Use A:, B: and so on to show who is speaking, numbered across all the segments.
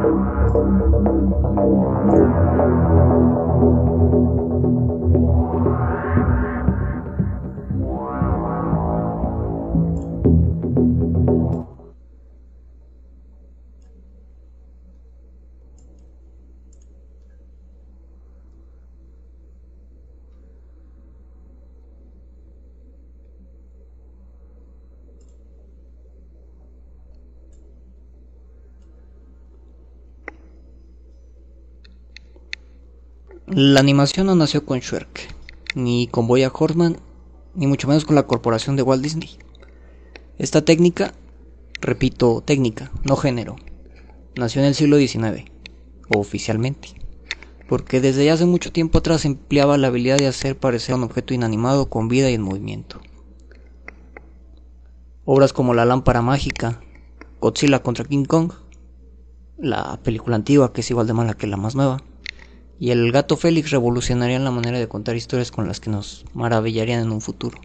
A: Thank you. La animación no nació con Shrek, ni con Boya Horseman, ni mucho menos con la corporación de Walt Disney. Esta técnica, repito, técnica, no género, nació en el siglo XIX, oficialmente, porque desde hace mucho tiempo atrás empleaba la habilidad de hacer parecer un objeto inanimado con vida y en movimiento. Obras como La lámpara mágica, Godzilla contra King Kong, la película antigua que es igual de mala que la más nueva, y el gato Félix revolucionarían la manera de contar historias con las que nos maravillarían en un futuro.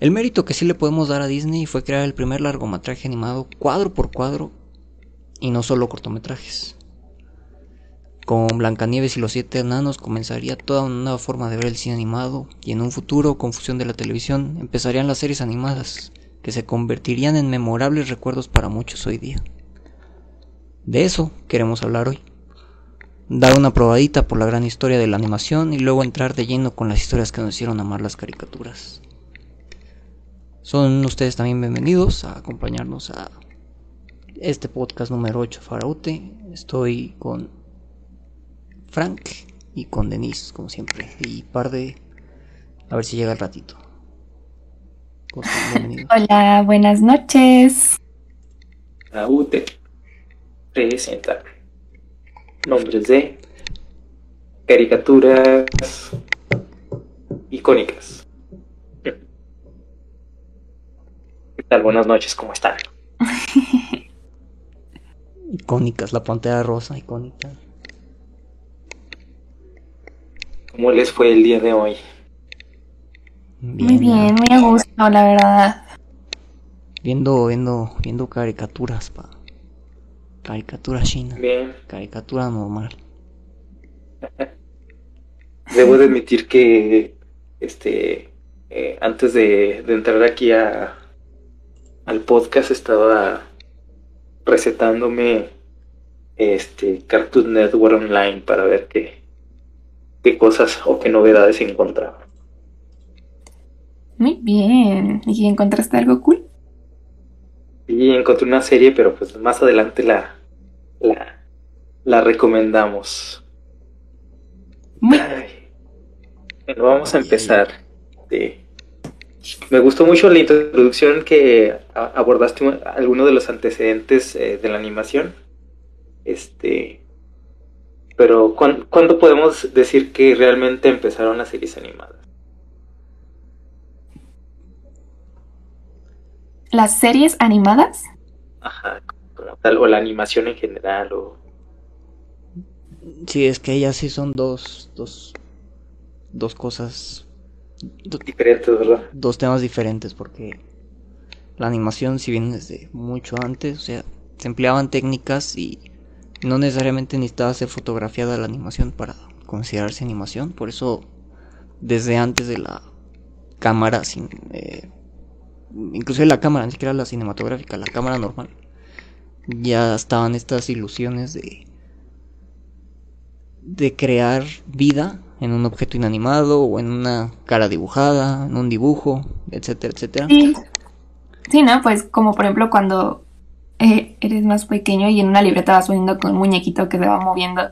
A: El mérito que sí le podemos dar a Disney fue crear el primer largometraje animado cuadro por cuadro y no solo cortometrajes. Con Blancanieves y los siete enanos comenzaría toda una nueva forma de ver el cine animado y en un futuro, con fusión de la televisión, empezarían las series animadas, que se convertirían en memorables recuerdos para muchos hoy día. De eso queremos hablar hoy dar una probadita por la gran historia de la animación y luego entrar de lleno con las historias que nos hicieron amar las caricaturas. Son ustedes también bienvenidos a acompañarnos a este podcast número 8 Faraute. Estoy con Frank y con Denise, como siempre. Y par de... A ver si llega el ratito.
B: Hola, buenas noches.
C: Faraute presenta nombres de caricaturas icónicas. ¿Qué tal? Buenas noches, ¿cómo están?
A: icónicas, la pantera rosa, icónica.
C: ¿Cómo les fue el día de hoy?
B: muy bien, muy a gusto, la verdad.
A: Viendo, viendo, viendo caricaturas, pa. Caricatura china.
C: Bien.
A: Caricatura normal.
C: Debo de admitir que este eh, antes de, entrar aquí a al podcast estaba recetándome este Cartoon Network Online para ver qué, qué cosas o qué novedades encontraba.
B: Muy bien. ¿Y encontraste algo cool?
C: Y encontré una serie, pero pues más adelante la, la, la recomendamos. Bueno, vamos a empezar. Me gustó mucho la introducción que abordaste algunos de los antecedentes eh, de la animación. Este, pero ¿cuándo podemos decir que realmente empezaron las series animadas?
B: Las series animadas.
C: Ajá, o la animación en general, o...
A: Sí, es que ellas sí son dos, dos, dos cosas...
C: diferentes, ¿verdad?
A: Dos temas diferentes, porque la animación, si bien desde mucho antes, o sea, se empleaban técnicas y no necesariamente necesitaba ser fotografiada la animación para considerarse animación, por eso desde antes de la cámara sin... Eh, inclusive la cámara, ni siquiera la cinematográfica, la cámara normal, ya estaban estas ilusiones de de crear vida en un objeto inanimado o en una cara dibujada, en un dibujo, etcétera, etcétera.
B: Sí, sí ¿no? Pues como por ejemplo cuando eh, eres más pequeño y en una libreta vas poniendo con un muñequito que se va moviendo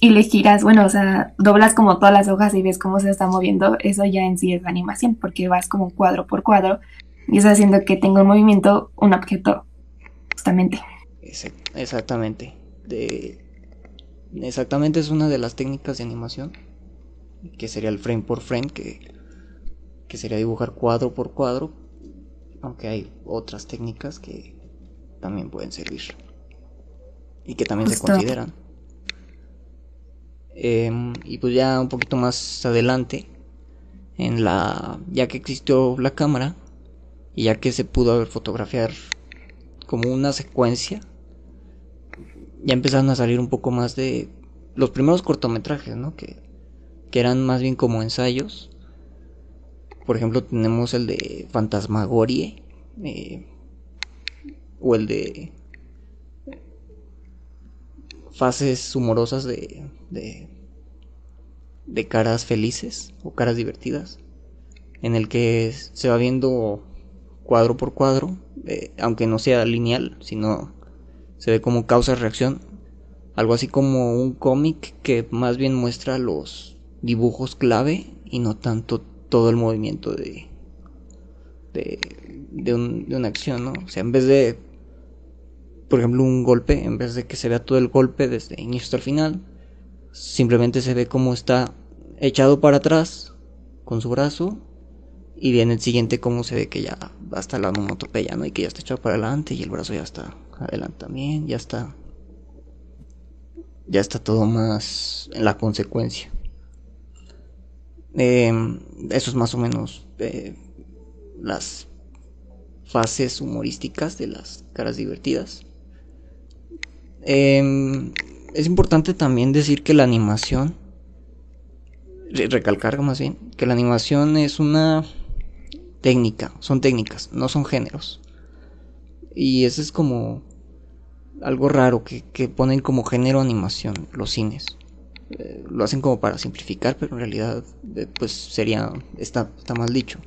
B: y le giras, bueno, o sea, doblas como todas las hojas y ves cómo se está moviendo, eso ya en sí es animación, porque vas como cuadro por cuadro y está haciendo que tenga un movimiento un objeto, justamente.
A: Exactamente. De... Exactamente es una de las técnicas de animación, que sería el frame por frame, que, que sería dibujar cuadro por cuadro, aunque hay otras técnicas que también pueden servir y que también se consideran. Em, y pues ya un poquito más adelante, en la ya que existió la cámara, y ya que se pudo fotografiar como una secuencia, ya empezaron a salir un poco más de los primeros cortometrajes, ¿no? Que, que eran más bien como ensayos. Por ejemplo, tenemos el de Fantasmagorie. Eh, o el de fases humorosas de, de, de caras felices o caras divertidas, en el que se va viendo cuadro por cuadro, eh, aunque no sea lineal, sino se ve como causa-reacción, algo así como un cómic que más bien muestra los dibujos clave y no tanto todo el movimiento de, de, de, de una acción, ¿no? O sea, en vez de por ejemplo, un golpe, en vez de que se vea todo el golpe desde inicio hasta el final, simplemente se ve como está echado para atrás con su brazo y viene el siguiente como se ve que ya va hasta la onomatopeya, ¿no? Y que ya está echado para adelante y el brazo ya está adelante también, ya está ya está todo más en la consecuencia. Em, eso es más o menos eh, las fases humorísticas de las caras divertidas. Em, es importante también decir que la animación, recalcar más bien, que la animación es una técnica, son técnicas, no son géneros. Y eso es como algo raro que, ponen como género animación los cines. Eh, lo hacen como para simplificar, pero en realidad eh, pues sería, está, está mal dicho.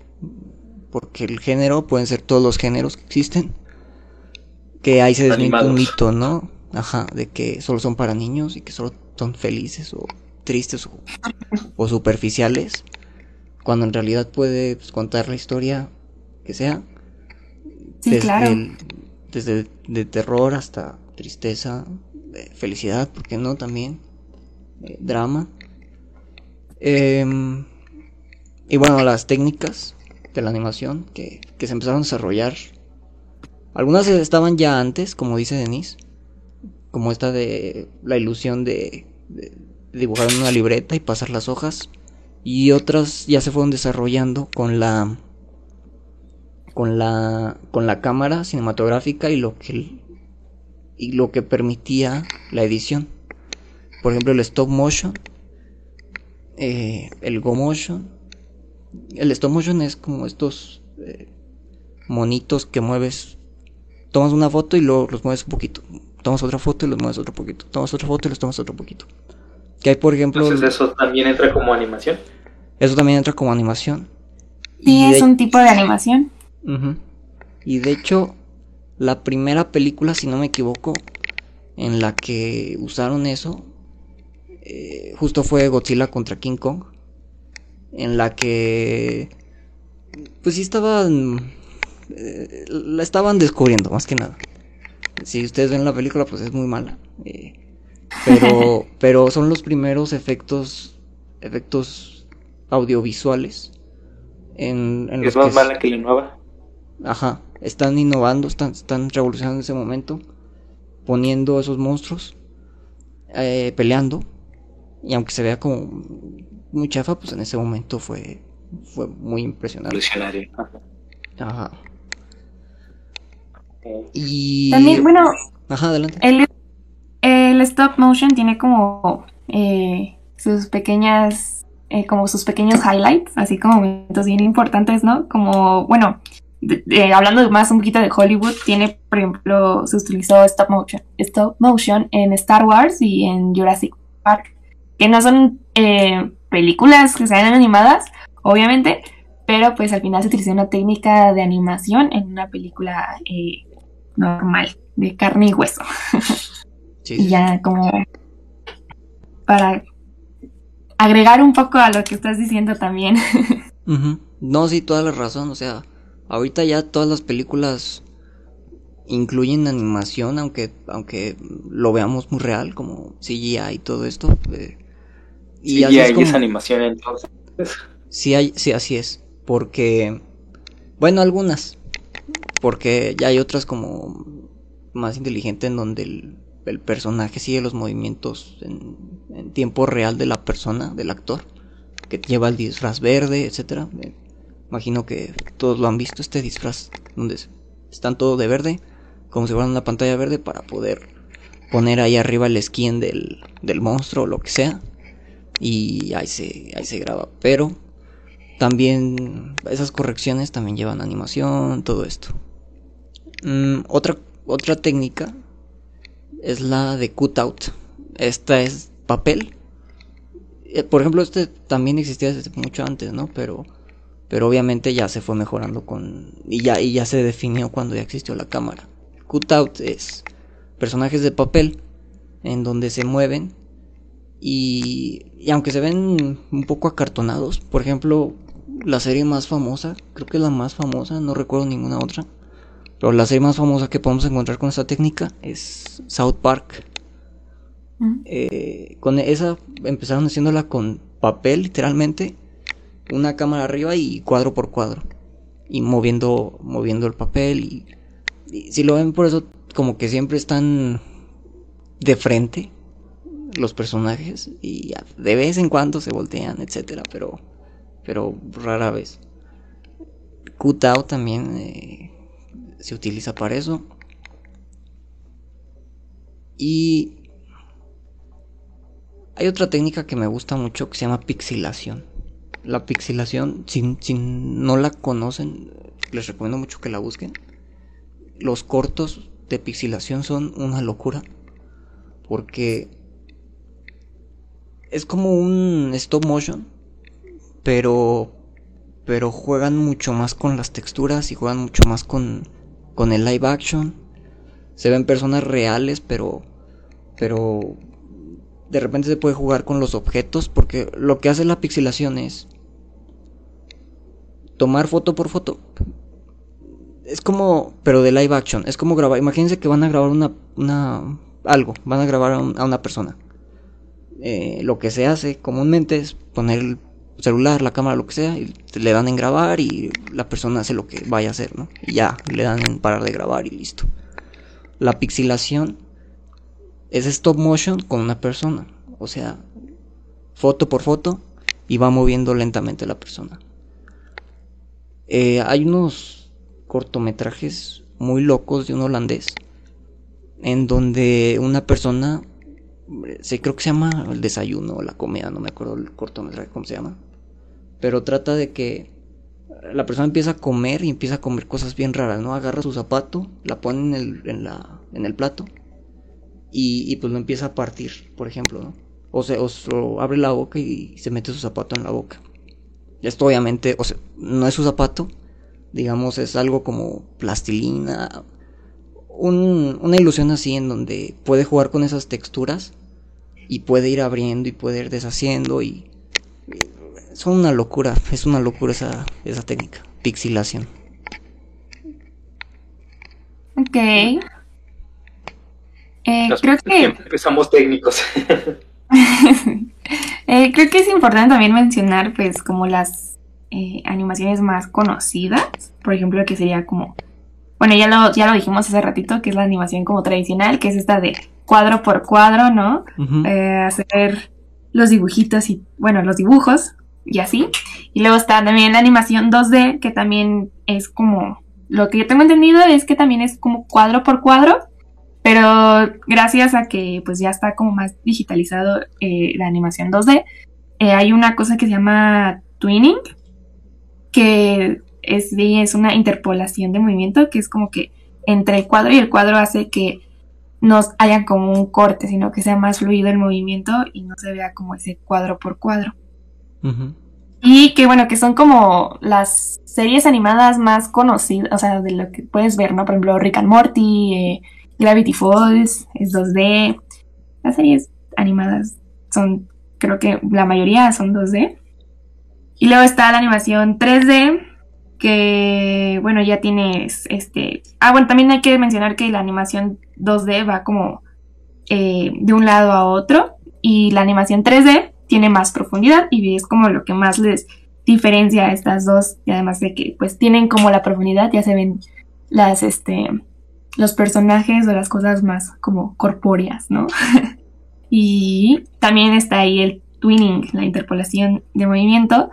A: Porque el género pueden ser todos los géneros que existen. Que ahí se desmiente un mito, ¿no? Ajá, de que solo son para niños y que solo son felices o tristes o, superficiales. Cuando en realidad puede pues, contar la historia que sea.
B: Sí, desde, claro.
A: desde de terror hasta tristeza, felicidad, ¿por qué no? También. Eh, drama. Em, y bueno, las técnicas de la animación que, que se empezaron a desarrollar. Algunas estaban ya antes, como dice Denise como esta de la ilusión de, dibujar en una libreta y pasar las hojas y otras ya se fueron desarrollando con la con la con la cámara cinematográfica y lo que y lo que permitía la edición. Por ejemplo el stop motion eh, el go motion. El stop motion es como estos eh, monitos que mueves. Tomas una foto y luego los mueves un poquito. Tomas otra foto y los mueves otro poquito, tomas otra foto y los tomas otro poquito. Que hay, por ejemplo...
C: Entonces eso también entra como animación.
A: Eso también entra como animación.
B: Sí, es un tipo de animación.
A: Y de hecho, la primera película, si no me equivoco, en la que usaron eso, eh, justo fue Godzilla contra King Kong, en la que, pues sí estaban, eh, la estaban descubriendo, más que nada si ustedes ven la película, pues es muy mala. Eh, pero, pero son los primeros efectos, efectos audiovisuales. En,
C: es más mala que la nueva.
A: Ajá, están innovando, están, están revolucionando en ese momento, poniendo esos monstruos, eh, peleando. Y aunque se vea como muy chafa, pues en ese momento fue, fue muy impresionante. Ajá. Y...
B: También, bueno,
A: Ajá, adelante.
B: El, stop motion tiene como eh, sus pequeñas, eh, como sus pequeños highlights, así como momentos bien importantes, ¿no? Como, bueno, hablando más un poquito de Hollywood, tiene, por ejemplo, se utilizó stop motion, stop motion en Star Wars y en Jurassic Park, que no son eh, películas que sean animadas, obviamente, pero pues al final se utilizó una técnica de animación en una película eh, normal, de carne y hueso. y ya como para agregar un poco a lo que estás diciendo también.
A: No, sí, toda la razón. O sea, ahorita ya todas las películas incluyen animación, aunque, aunque lo veamos muy real, como CGI y todo esto. Eh,
C: y CGI es, como... animación entonces.
A: Sí, hay, sí, así es. Porque, bueno, algunas, porque ya hay otras como más inteligentes en donde el, personaje sigue los movimientos en, tiempo real de la persona, del actor, que lleva el disfraz verde, etcétera. imagino que todos lo han visto, este disfraz donde están todo de verde, como si fuera una pantalla verde para poder poner ahí arriba el skin del, del monstruo o lo que sea. Y ahí se, ahí se graba. Pero también esas correcciones también llevan animación, todo esto. Mm, otra, otra técnica es la de cutout. Esta es papel. Eh, por ejemplo, este también existía desde mucho antes, ¿no? Pero, pero obviamente ya se fue mejorando con y ya y ya se definió cuando ya existió la cámara. Cutout es personajes de papel en donde se mueven y, y aunque se ven un poco acartonados, por ejemplo, la serie más famosa, creo que la más famosa, no recuerdo ninguna otra, pero la serie más famosa que podemos encontrar con esta técnica es South Park. Mm. Eh, con esa empezaron haciéndola con papel, literalmente, una cámara arriba y cuadro por cuadro, y moviendo, moviendo el papel. Y, y si lo ven, por eso, como que siempre están de frente los personajes, y de vez en cuando se voltean, etcétera, pero pero rara vez. Qtao también eh, se utiliza para eso. Y hay otra técnica que me gusta mucho que se llama pixilación. La pixilación, si, si no la conocen, les recomiendo mucho que la busquen. Los cortos de pixilación son una locura. Porque es como un stop motion pero pero juegan mucho más con las texturas y juegan mucho más con, con el live action. Se ven personas reales, pero pero de repente se puede jugar con los objetos porque lo que hace la pixelación es tomar foto por foto. Es como, pero de live action, es como grabar, imagínense que van a grabar una, una algo, van a grabar a, una persona. Eh, lo que se hace comúnmente es poner el celular, la cámara, lo que sea, y le dan en grabar y la persona hace lo que vaya a hacer, ¿no? Y ya, le dan en parar de grabar y listo. La pixilación es stop motion con una persona, o sea, foto por foto y va moviendo lentamente la persona. Eh, hay unos cortometrajes muy locos de un holandés en donde una persona se creo que se llama el desayuno o la comida, no me acuerdo el cortometraje cómo se llama pero trata de que la persona empieza a comer y empieza a comer cosas bien raras, ¿no? Agarra su zapato, la pone en el, en la, en el plato y, pues lo empieza a partir, por ejemplo, ¿no? O se o, abre la boca y se mete su zapato en la boca. Esto obviamente, o sea, no es su zapato, digamos, es algo como plastilina, una ilusión así en donde puede jugar con esas texturas y puede ir abriendo y puede ir deshaciendo y son una locura, es una locura esa, esa técnica, pixilación.
B: Ok. Eh, creo que...
C: Empezamos técnicos.
B: eh, creo que es importante también mencionar, pues, como las eh, animaciones más conocidas. Por ejemplo, que sería como... Bueno, ya lo, ya lo dijimos hace ratito, que es la animación como tradicional, que es esta de cuadro por cuadro, ¿no? Eh, hacer los dibujitos y, bueno, los dibujos y así. Y luego está también la animación 2D, que también es como, lo que yo tengo entendido es que también es como cuadro por cuadro, pero gracias a que pues ya está como más digitalizado eh, la animación 2D, eh, hay una cosa que se llama twinning, que es, es una interpolación de movimiento, que es como que entre el cuadro y el cuadro hace que no haya como un corte, sino que sea más fluido el movimiento y no se vea como ese cuadro por cuadro. Y que bueno, que son como las series animadas más conocidas, o sea, de lo que puedes ver, ¿no? Por ejemplo, Rick and Morty, eh, Gravity Falls, es 2D. Las series animadas son, creo que la mayoría son 2D. Y luego está la animación 3D, que bueno, ya tienes este... Ah, bueno, también hay que mencionar que la animación 2D va como eh, de un lado a otro. Y la animación 3D tiene más profundidad y es como lo que más les diferencia a estas dos y además de que pues tienen como la profundidad ya se ven las este los personajes o las cosas más como corpóreas, ¿no? y también está ahí el twinning, la interpolación de movimiento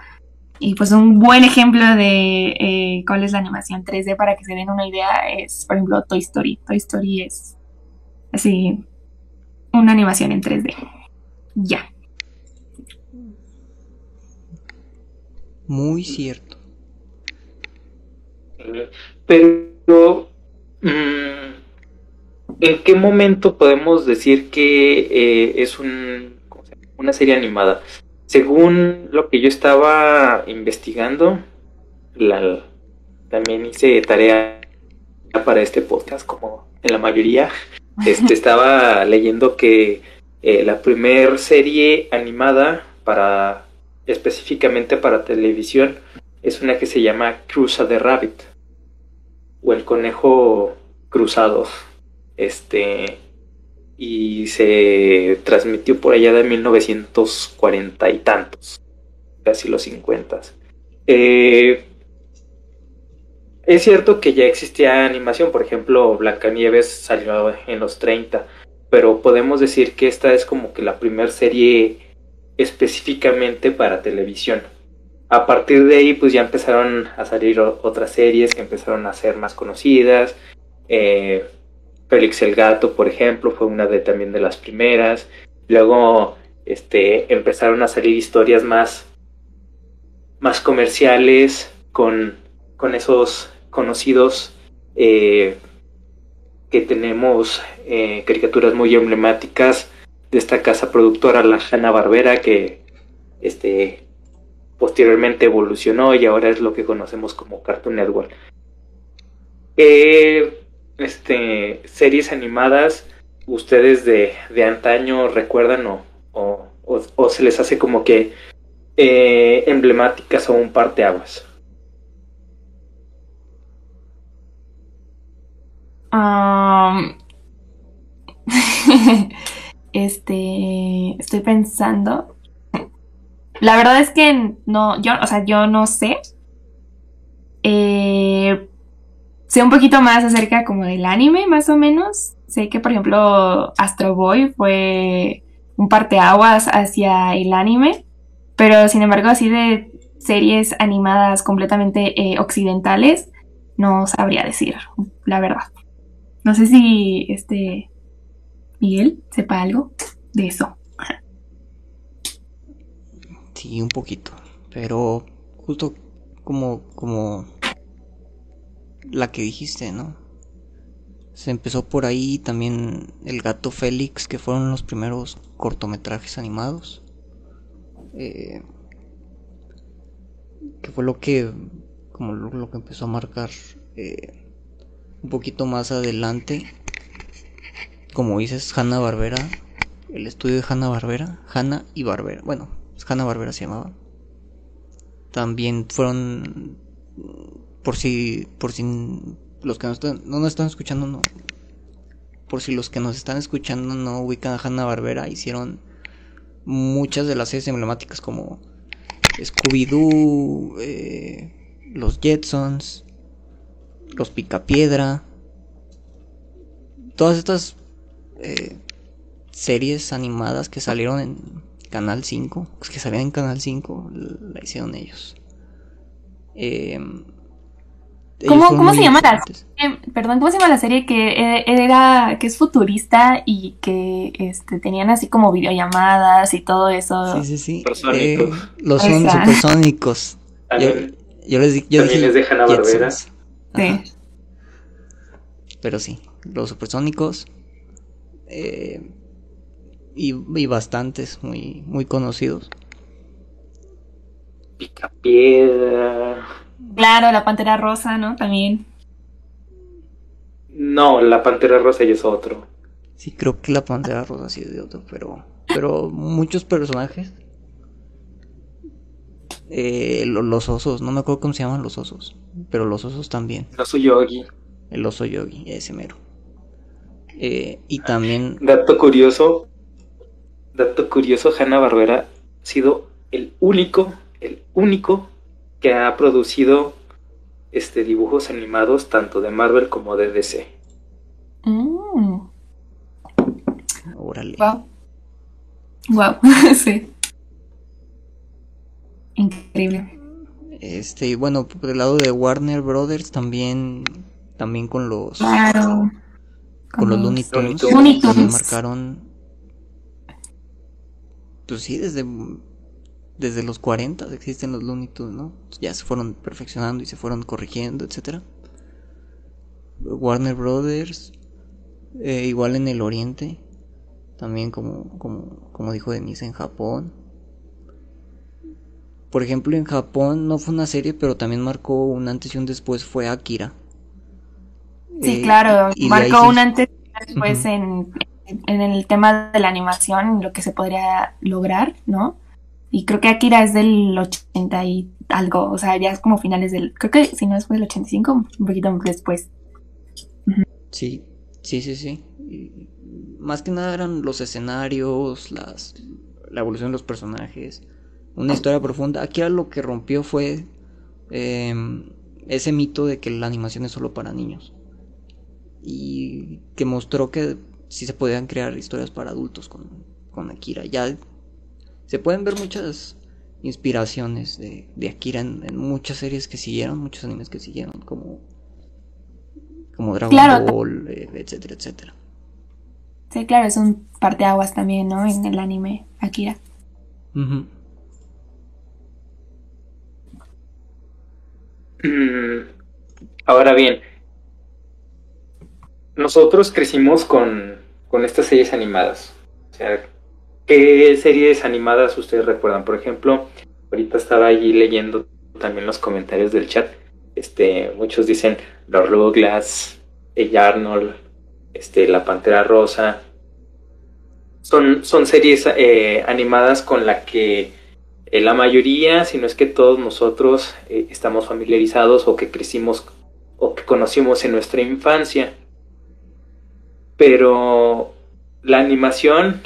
B: y pues un buen ejemplo de eh, cuál es la animación 3D para que se den una idea es por ejemplo Toy Story. Toy Story es así una animación en 3D. Ya.
A: Muy cierto.
C: Pero, mm, ¿en qué momento podemos decir que eh, es un, una serie animada? Según lo que yo estaba investigando, la, también hice tarea para este podcast, como en la mayoría. Este, estaba leyendo que eh, la primer serie animada para específicamente para televisión es una que se llama Cruza de Rabbit o el conejo cruzado. Este y se transmitió por allá de 1940 y tantos, casi los 50. Eh, es cierto que ya existía animación, por ejemplo, Blancanieves salió en los 30, pero podemos decir que esta es como que la primera serie específicamente para televisión. A partir de ahí, pues ya empezaron a salir otras series que empezaron a ser más conocidas. Eh, Félix el Gato, por ejemplo, fue una de también de las primeras. Luego, este, empezaron a salir historias más, más comerciales con, con esos conocidos eh, que tenemos eh, caricaturas muy emblemáticas de esta casa productora, la Hanna Barbera, que este, posteriormente evolucionó y ahora es lo que conocemos como Cartoon Network. Eh, este, series animadas, ustedes de, de antaño recuerdan o, o, o, se les hace como que emblemáticas o un parteaguas.
B: este, estoy pensando. La verdad es que no, yo, o sea, yo no sé. Eh, sé un poquito más acerca como del anime, más o menos. Sé que, por ejemplo, Astro Boy fue un parteaguas hacia el anime, pero sin embargo, así de series animadas completamente eh, occidentales, no sabría decir, la verdad. No sé si este Miguel sepa algo de eso.
A: Sí, un poquito. Pero justo como, como la que dijiste, ¿no? Se empezó por ahí también El gato Félix, que fueron los primeros cortometrajes animados. Eh, que fue lo que, como lo, que empezó a marcar eh, un poquito más adelante, como dices, Hanna Barbera, el estudio de Hanna Barbera, Hanna y Barbera, bueno, Hanna Barbera se llamaba. También fueron, por si, por si los que nos están, no nos están escuchando, no, por si los que nos están escuchando no ubican a Hanna Barbera, hicieron muchas de las series emblemáticas como Scooby-Doo, eh, los Jetsons, los Picapiedra, todas estas eh, series animadas que salieron en Canal 5, pues que salían en Canal 5, la hicieron ellos.
B: Eh, ¿Cómo, se llama la serie? Perdón, ¿cómo se llama la serie que e, era que es futurista y que este tenían así como videollamadas y todo eso?
A: Sí, sí, sí. Eh, los son supersónicos. Yo, yo, les yo
C: También les dejan a Barbera.
A: Pero sí, los supersónicos. Eh, y, bastantes muy, muy conocidos.
C: Picapiedra.
B: Claro, la pantera rosa, ¿no? También.
C: No, la pantera rosa ya es otro.
A: Sí, creo que la pantera rosa sí es de otro, pero. Pero muchos personajes. Eh, los osos, no me acuerdo cómo se llaman los osos. Pero los osos también.
C: El oso yogi.
A: El oso yogi, ese mero. Eh, y también.
C: Dato curioso. Dato curioso, Hanna Barbera ha sido el único, el único que ha producido este dibujos animados tanto de Marvel como de DC.
B: Mm.
A: Órale.
B: Wow. Wow, sí. Increíble.
A: Este, y bueno, por el lado de Warner Brothers también, también con los,
B: claro.
A: Con, los Looney Tunes, marcaron pues sí, desde, desde los 40 existen los Looney Tunes, ¿no? Ya se fueron perfeccionando y se fueron corrigiendo, etcétera. Warner Brothers, eh, igual en el Oriente, también como, como, como dijo Denise en Japón. Por ejemplo, en Japón no fue una serie, pero también marcó un antes y un después, fue Akira.
B: Sí, claro, marcó un antes y después en, en el tema de la animación, lo que se podría lograr, ¿no? Y creo que Akira es del 80 y algo, o sea, ya es como finales del, creo que si no es del 85, un poquito después.
A: Sí, sí, sí, sí. más que nada eran los escenarios, las, la evolución de los personajes, una historia profunda. Akira lo que rompió fue em, ese mito de que la animación es solo para niños. Y que mostró que si se podían crear historias para adultos con, con Akira. Ya se pueden ver muchas inspiraciones de, de Akira en, muchas series que siguieron, muchos animes que siguieron, como, como Dragon Ball, eh, etcétera, etcétera.
B: Sí, claro, es un parteaguas también, ¿no? En el anime Akira.
C: Mm, ahora bien, nosotros crecimos con con estas series animadas. O sea, ¿qué series animadas ustedes recuerdan? Por ejemplo, ahorita estaba allí leyendo también los comentarios del chat. Este, muchos dicen Los Rugrats, El Arnold, este, La Pantera Rosa. Son, son series eh, animadas con la que eh, la mayoría, si no es que todos nosotros eh, estamos familiarizados o que crecimos o que conocimos en nuestra infancia. Pero la animación,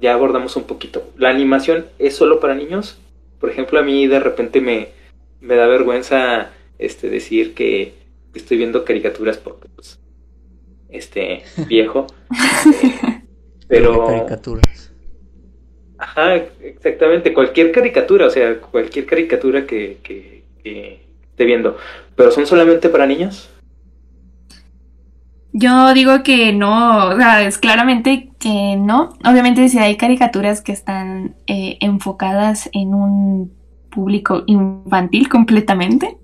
C: ya abordamos un poquito. ¿La animación es solo para niños? Por ejemplo, a mí de repente me, me da vergüenza este, decir que estoy viendo caricaturas porque, pues, este, viejo. Eh, pero...
A: Caricaturas.
C: Ajá, exactamente. Cualquier caricatura, o sea, cualquier caricatura que, que, que esté viendo. ¿Pero son solamente para niños?
B: Yo digo que no, o sea, es claramente que no. Obviamente si hay caricaturas que están eh, enfocadas en un público infantil completamente,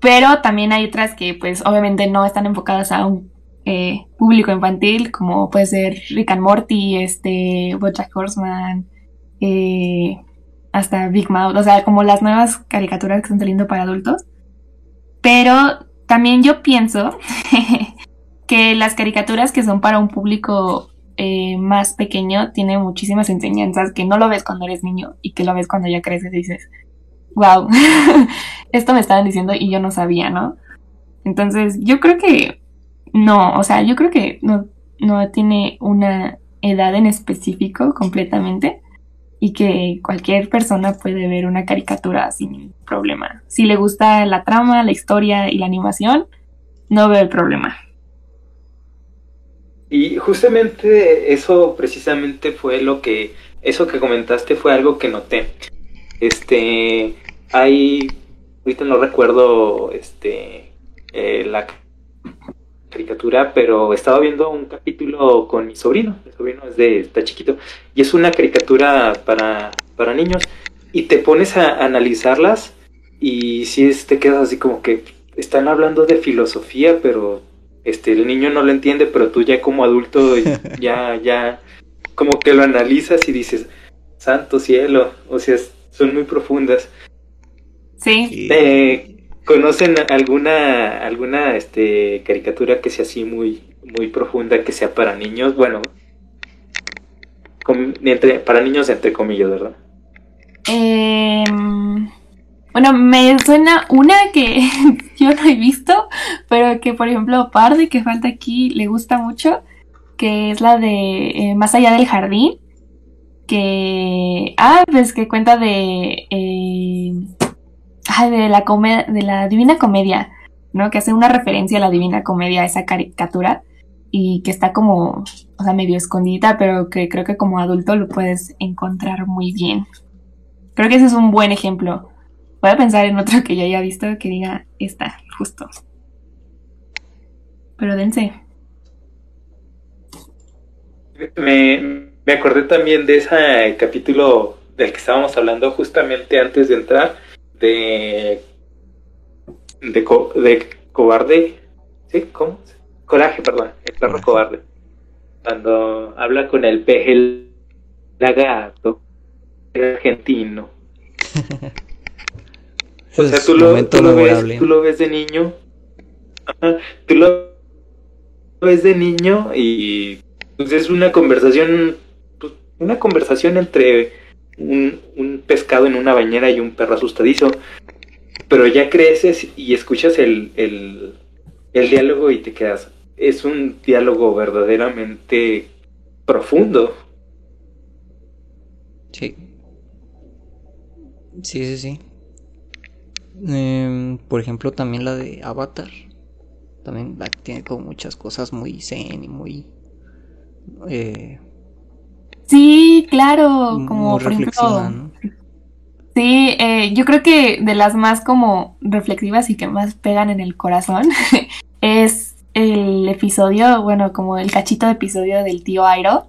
B: pero también hay otras que pues obviamente no están enfocadas a un eh, público infantil, como puede ser Rick and Morty, este, BoJack Horseman, eh, hasta Big Mouth, o sea, como las nuevas caricaturas que están saliendo para adultos. Pero también yo pienso que las caricaturas que son para un público eh, más pequeño tienen muchísimas enseñanzas que no lo ves cuando eres niño y que lo ves cuando ya creces y dices, wow, esto me estaban diciendo y yo no sabía, ¿no? Entonces, yo creo que no, o sea, yo creo que no, no tiene una edad en específico completamente y que cualquier persona puede ver una caricatura sin problema. Si le gusta la trama, la historia y la animación, no veo el problema.
C: Y justamente eso precisamente fue lo que, eso que comentaste fue algo que noté. Este, hay, ahorita no recuerdo, este, eh, la caricatura, pero estaba viendo un capítulo con mi sobrino, mi sobrino es de, está chiquito, y es una caricatura para, para niños, y te pones a analizarlas, y si te quedas así como que están hablando de filosofía, pero este, el niño no lo entiende, pero tú ya como adulto ya, ya, como que lo analizas y dices, santo cielo, o sea, son muy profundas.
B: Sí.
C: Eh, ¿Conocen alguna, alguna este, caricatura que sea así muy, muy profunda, que sea para niños? Bueno, entre, para niños entre comillas, ¿verdad?
B: Eh, bueno, me suena una que yo no he visto, pero que por ejemplo Parde, que falta aquí, le gusta mucho, que es la de eh, Más allá del jardín, que... Ah, pues que cuenta de... Eh, de la, de la Divina Comedia, ¿no? Que hace una referencia a la Divina Comedia, esa caricatura, y que está como, o sea, medio escondida, pero que creo que como adulto lo puedes encontrar muy bien. Creo que ese es un buen ejemplo Voy a pensar en otro que ya haya visto que diga esta, justo. Pero dense.
C: Me, me acordé también de ese capítulo del que estábamos hablando justamente antes de entrar, de. de, de cobarde. ¿Sí? ¿Cómo? Coraje, perdón. El perro cobarde. Cuando habla con el peje el lagarto argentino. o sea, tú lo, tú lo, ves, tú lo ves de niño. tú lo ves de niño y pues es una conversación pues, una conversación entre un, un, pescado en una bañera y un perro asustadizo. Pero ya creces y escuchas el, el, el diálogo y te quedas. Es un diálogo verdaderamente profundo.
A: Sí. Sí, sí, sí. Em, por ejemplo, también la de Avatar. También tiene como muchas cosas muy zen y muy... Eh,
B: sí, claro, como por ejemplo... Sí, eh, yo creo que de las más como reflexivas y que más pegan en el corazón es el episodio, bueno, como el cachito de episodio del tío Airo,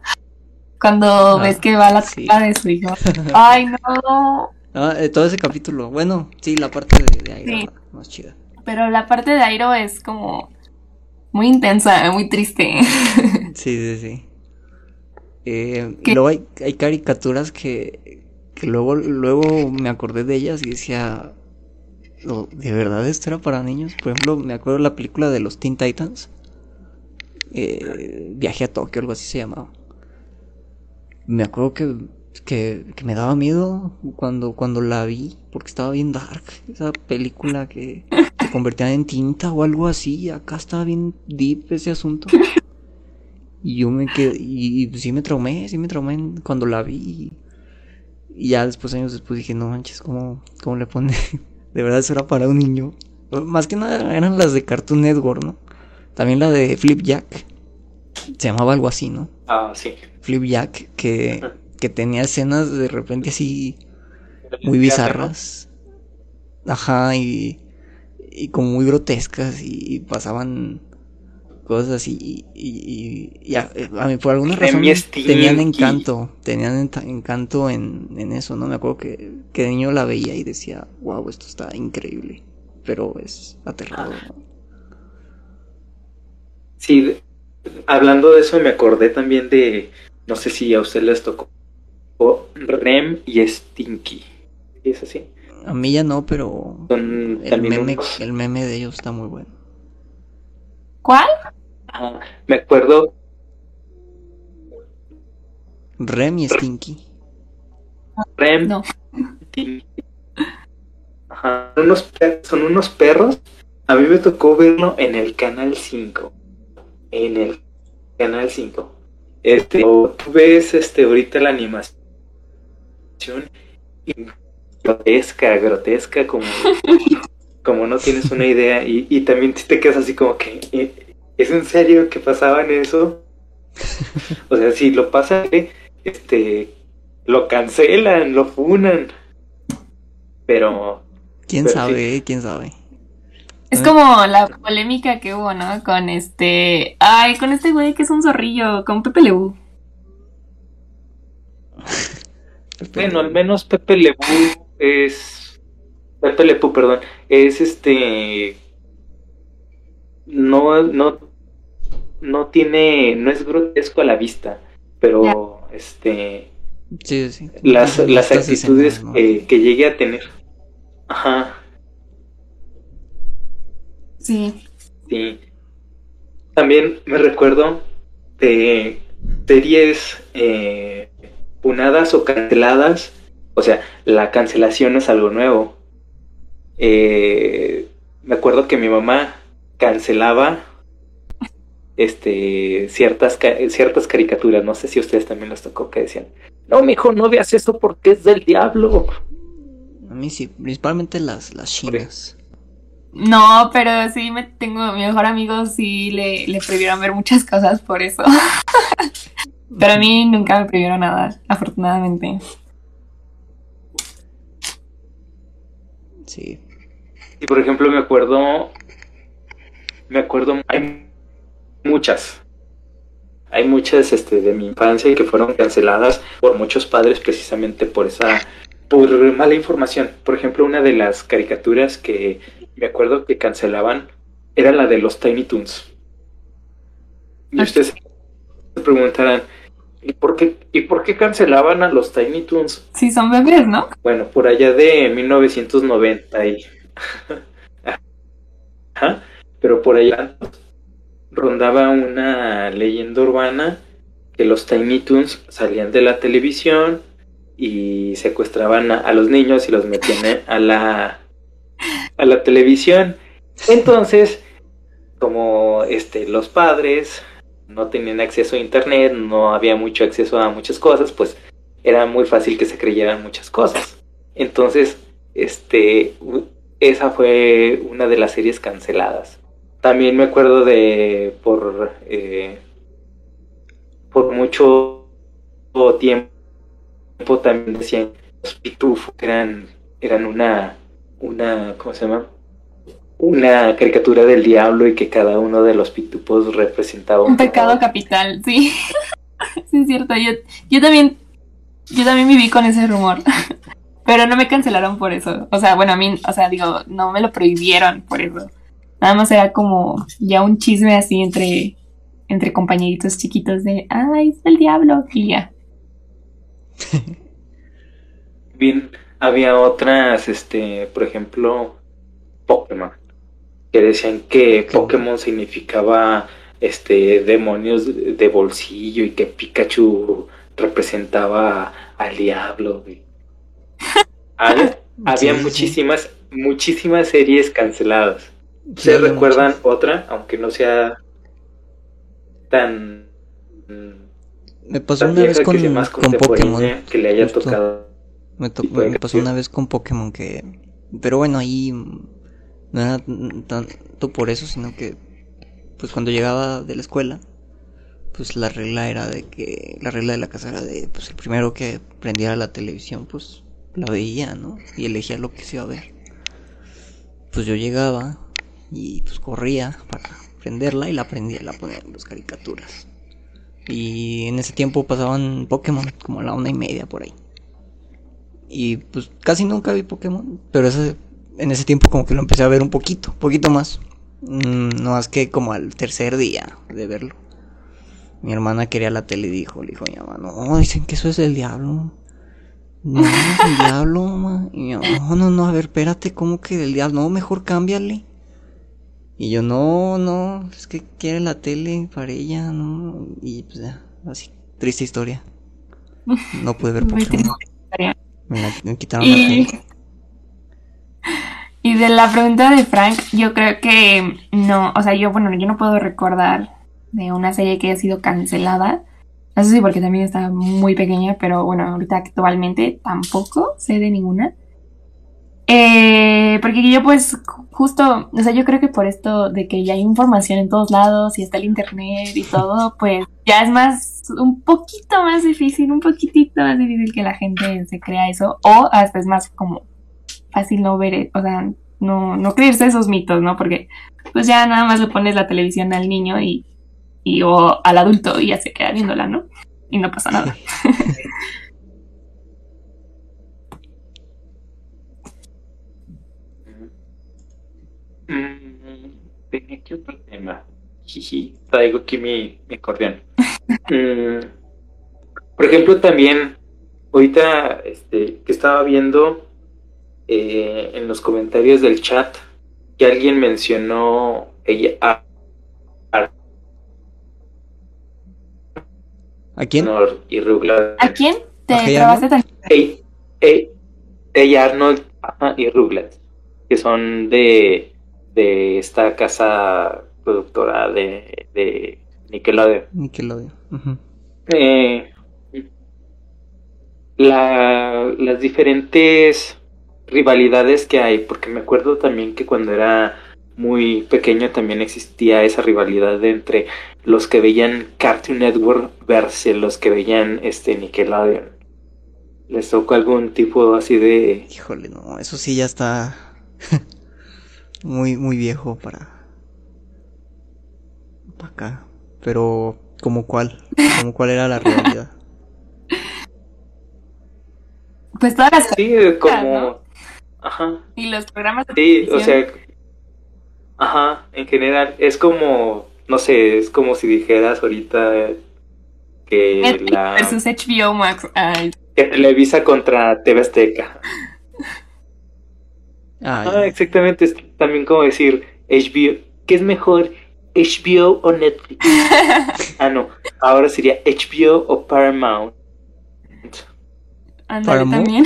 B: cuando ah, ves que va a la sí. de su hijo. Ay, no.
A: Eh, todo ese capítulo, bueno, sí, la parte de, Airo más chida.
B: Pero la parte de Airo es como muy intensa, muy triste.
A: sí, sí, sí. Eh, luego hay, hay caricaturas que, que luego, luego me acordé de ellas y decía, ¿de verdad esto era para niños? Por ejemplo, me acuerdo de la película de los Teen Titans. Eh, viaje a Tokio, algo así se llamaba. Me acuerdo que que, me daba miedo cuando, cuando la vi, porque estaba bien dark, esa película que se convertía en tinta o algo así, acá estaba bien deep ese asunto. Y yo me quedé, y, sí me traumé, sí me traumé cuando la vi. Y ya después, años después dije, no manches, ¿cómo, cómo le pone? de verdad eso era para un niño. Más que nada eran las de Cartoon Network, ¿no? También la de Flip Jack. Se llamaba algo así, ¿no?
C: Ah, sí.
A: Flip Jack, que que tenía escenas de repente así muy bizarras. Ajá, y, y como muy grotescas y pasaban cosas así y, a, mí por alguna razón tenían encanto, tenían encanto en, en, eso, ¿no? Me acuerdo que, que de niño la veía y decía, wow, esto está increíble, pero es aterrador.
C: Sí, hablando de eso me acordé también de, no sé si a usted les tocó Rem y Stinky. ¿Es así?
A: A mí ya no, pero el, meme, el meme de ellos está muy bueno.
B: ¿Cuál?
C: me acuerdo.
A: Rem y Stinky.
C: Rem. No. Stinky. Ajá. Unos, son unos perros. A mí me tocó verlo en el canal 5. En el canal 5. Este, tú ves este ahorita la animación grotesca, grotesca, como, como no tienes una idea. Y, y también te quedas así como que, eh, ¿es en serio que pasaban eso? O sea, si lo pasan, este, lo cancelan, lo funan. Pero...
A: ¿Quién sabe? ¿Quién sabe?
B: Es como la polémica que hubo, ¿no? Con este... Ay, con este güey que es un zorrillo, con Pepe Lebu.
C: Bueno, al menos Pepe Lebu es. Pepe Lebu, perdón. Es este. No, no. No tiene. No es grotesco a la vista. Pero este.
A: Sí, sí.
C: Las, las actitudes que, que llegue a tener. Ajá.
B: Sí.
C: Sí. También me recuerdo de series eh, punadas o canceladas, o sea, la cancelación es algo nuevo. Eh, me acuerdo que mi mamá cancelaba este ciertas ciertas caricaturas, no sé si a ustedes también les tocó que decían, "No, mijo, no veas eso porque es del diablo."
A: A mí sí, principalmente las las chinas.
B: No, pero sí me tengo mi mejor amigo sí le, le prohibieron ver muchas cosas por eso. Pero a mí nunca me prohibieron nadar, afortunadamente.
A: Sí.
C: Y por ejemplo me acuerdo, me acuerdo, hay muchas, hay muchas este, de mi infancia que fueron canceladas por muchos padres precisamente por esa por mala información. Por ejemplo, una de las caricaturas que me acuerdo que cancelaban era la de los Tiny Toons. Y ustedes se preguntarán, ¿y por qué, ¿y por qué cancelaban a los Tiny Toons?
B: Sí, son bebés, ¿no?
C: Bueno, por allá de 1990 y... pero por allá rondaba una leyenda urbana que los Tiny Toons salían de la televisión y secuestraban a, los niños y los metían a la a la televisión. Entonces, como este los padres no tenían acceso a internet, no había mucho acceso a muchas cosas, pues era muy fácil que se creyeran muchas cosas. Entonces, este esa fue una de las series canceladas. También me acuerdo de por eh, por mucho tiempo también decían los pitufos eran eran una una ¿cómo se llama? Una caricatura del diablo y que cada uno de los pitupos representaba
B: un, pecado capital, sí. sí es cierto, yo, yo también yo también viví con ese rumor. Pero no me cancelaron por eso. O sea, bueno, a mí, o sea, digo, no me lo prohibieron por eso. Nada más era como ya un chisme así entre, entre compañeritos chiquitos de, ay, es el diablo, y ya.
C: Bien, había otras, este, por ejemplo, Pokémon, que decían que Pokémon significaba, este, demonios de bolsillo y que Pikachu representaba al diablo. había muchísimas, muchísimas series canceladas. ¿Se recuerdan otra, aunque no sea tan...
A: Me pasó una vez con, con Pokémon.
C: Que le haya tocado.
A: Me, me pasó una vez con Pokémon que... Pero bueno, ahí no era tanto por eso, sino que pues cuando llegaba de la escuela, pues la regla era de que la regla de la casa era de pues el primero que prendiera la televisión, pues la veía, ¿no? Y elegía lo que se iba a ver. Pues yo llegaba, y pues corría para prenderla y la prendía, la ponía en las caricaturas. Y en ese tiempo pasaban Pokémon, como a la una y media por ahí. Y pues casi nunca vi Pokémon, pero ese, en ese tiempo como que lo empecé a ver un poquito, poquito más. Mm, no más que como al tercer día de verlo. Mi hermana quería la tele y dijo, le dijo mi mamá, no, dicen que eso es el diablo. No, es el diablo, mamá. Y no, no, no, a ver, espérate, ¿cómo que del diablo? No, mejor cámbiale. Y yo, no, no, es que quiere la tele para ella, ¿no? Y pues ya, así, triste historia. No pude ver Pokémon. Me, quitaron y... la tele.
B: Y de la pregunta de Frank, yo creo que no, o sea, yo, bueno, yo no puedo recordar de una serie que haya sido cancelada. No sé porque también estaba muy pequeña, pero bueno, ahorita actualmente tampoco sé de ninguna. Eh, porque yo pues justo, o sea, yo creo que por esto de que ya hay información en todos lados y está el internet y todo, pues ya es más, un poquito más difícil, un poquitito más difícil que la gente se crea eso, o hasta es más como fácil no ver, o sea, no, no creerse esos mitos, ¿no? Porque pues ya nada más le pones la televisión al niño y, y o al adulto y ya se queda viéndola, ¿no? Y no pasa nada.
C: tenía aquí otro tema. Jiji, traigo aquí mi, mi acordeón. Mm, por ejemplo, también, ahorita este, que estaba viendo eh, en los comentarios del chat que alguien mencionó ella a,
A: a, quién?
C: Y
B: ¿A quién? ¿Te trabaste
C: también? Ella Arnold y Ruglat, que son de de esta casa productora de, de Nickelodeon.
A: Nickelodeon.
C: eh, la, las diferentes rivalidades que hay, porque me acuerdo también que cuando era muy pequeño también existía esa rivalidad entre los que veían Cartoon Network versus los que veían este Nickelodeon. ¿Les tocó algún tipo así de...
A: Híjole, no, eso sí ya está muy, muy viejo para, para acá. Pero ¿Como cuál? ¿Como cuál era la realidad?
B: Pues todas las
C: Sí, como...
B: ¿no?
C: Ajá.
B: y los programas de
C: Sí, o sea... Ajá, en general. Es como... No sé, es como si dijeras ahorita que
B: Netflix
C: la...
B: versus HBO Max. Ay,
C: Que Televisa contra TV Azteca.
A: Ah,
C: Ah, exactamente. Es también como decir HBO. ¿Qué es mejor? HBO o Netflix. ah, no. Ahora sería HBO o Paramount.
B: ándale
A: ¿Paramount?
B: también.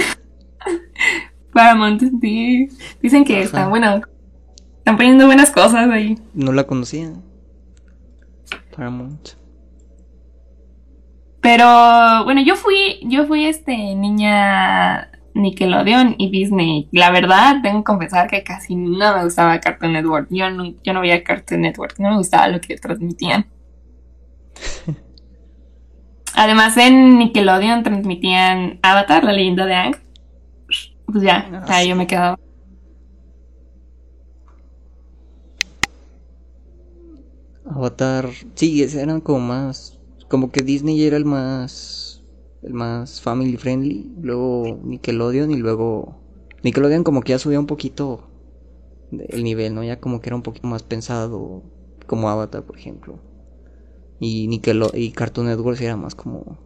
B: Paramount, sí. Dicen que
A: Ajá.
B: está bueno. Están poniendo buenas cosas ahí.
A: no la conocía. Paramount.
B: Pero bueno, yo fui, yo fui este niña Nickelodeon y Disney. La verdad, tengo que confesar que casi no me gustaba Cartoon Network. Yo no, yo no veía Cartoon Network, no me gustaba lo que transmitían. Además, en Nickelodeon transmitían Avatar, la leyenda de Aang. Pues ya,
A: Ah,
B: ahí
A: sí.
B: yo me quedaba.
A: Avatar. Sí, ese eran como más. Como que Disney era el más. El más family friendly. Luego Nickelodeon y luego. Nickelodeon como que ya subía un poquito el nivel, ¿no? Ya como que era un poquito más pensado. Como Avatar, por ejemplo. Y Nickelode y Cartoon Network era más como.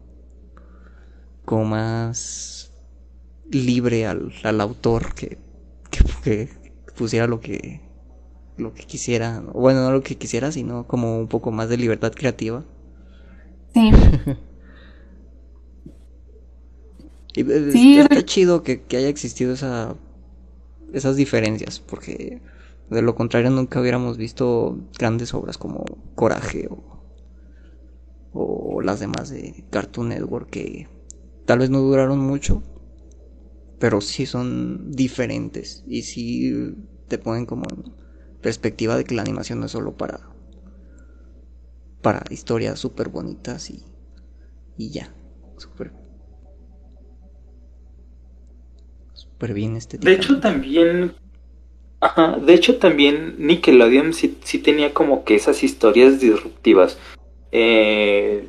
A: Como más. Libre al, al autor que, que, que pusiera lo que lo que quisiera, ¿no? bueno, no lo que quisiera, sino como un poco más de libertad creativa.
B: Sí,
A: Y es-
B: Sí,
A: está chido que, que haya existido esa, esas diferencias, porque de lo contrario nunca hubiéramos visto grandes obras como Coraje o, o las demás de Cartoon Network que tal vez no duraron mucho, pero sí son diferentes y sí te ponen como en perspectiva de que la animación no es solo para para historias súper bonitas y, y ya, súper súper bien este
C: De hecho, también. Ajá, de hecho, también Nickelodeon sí, sí tenía como que esas historias disruptivas. Eh,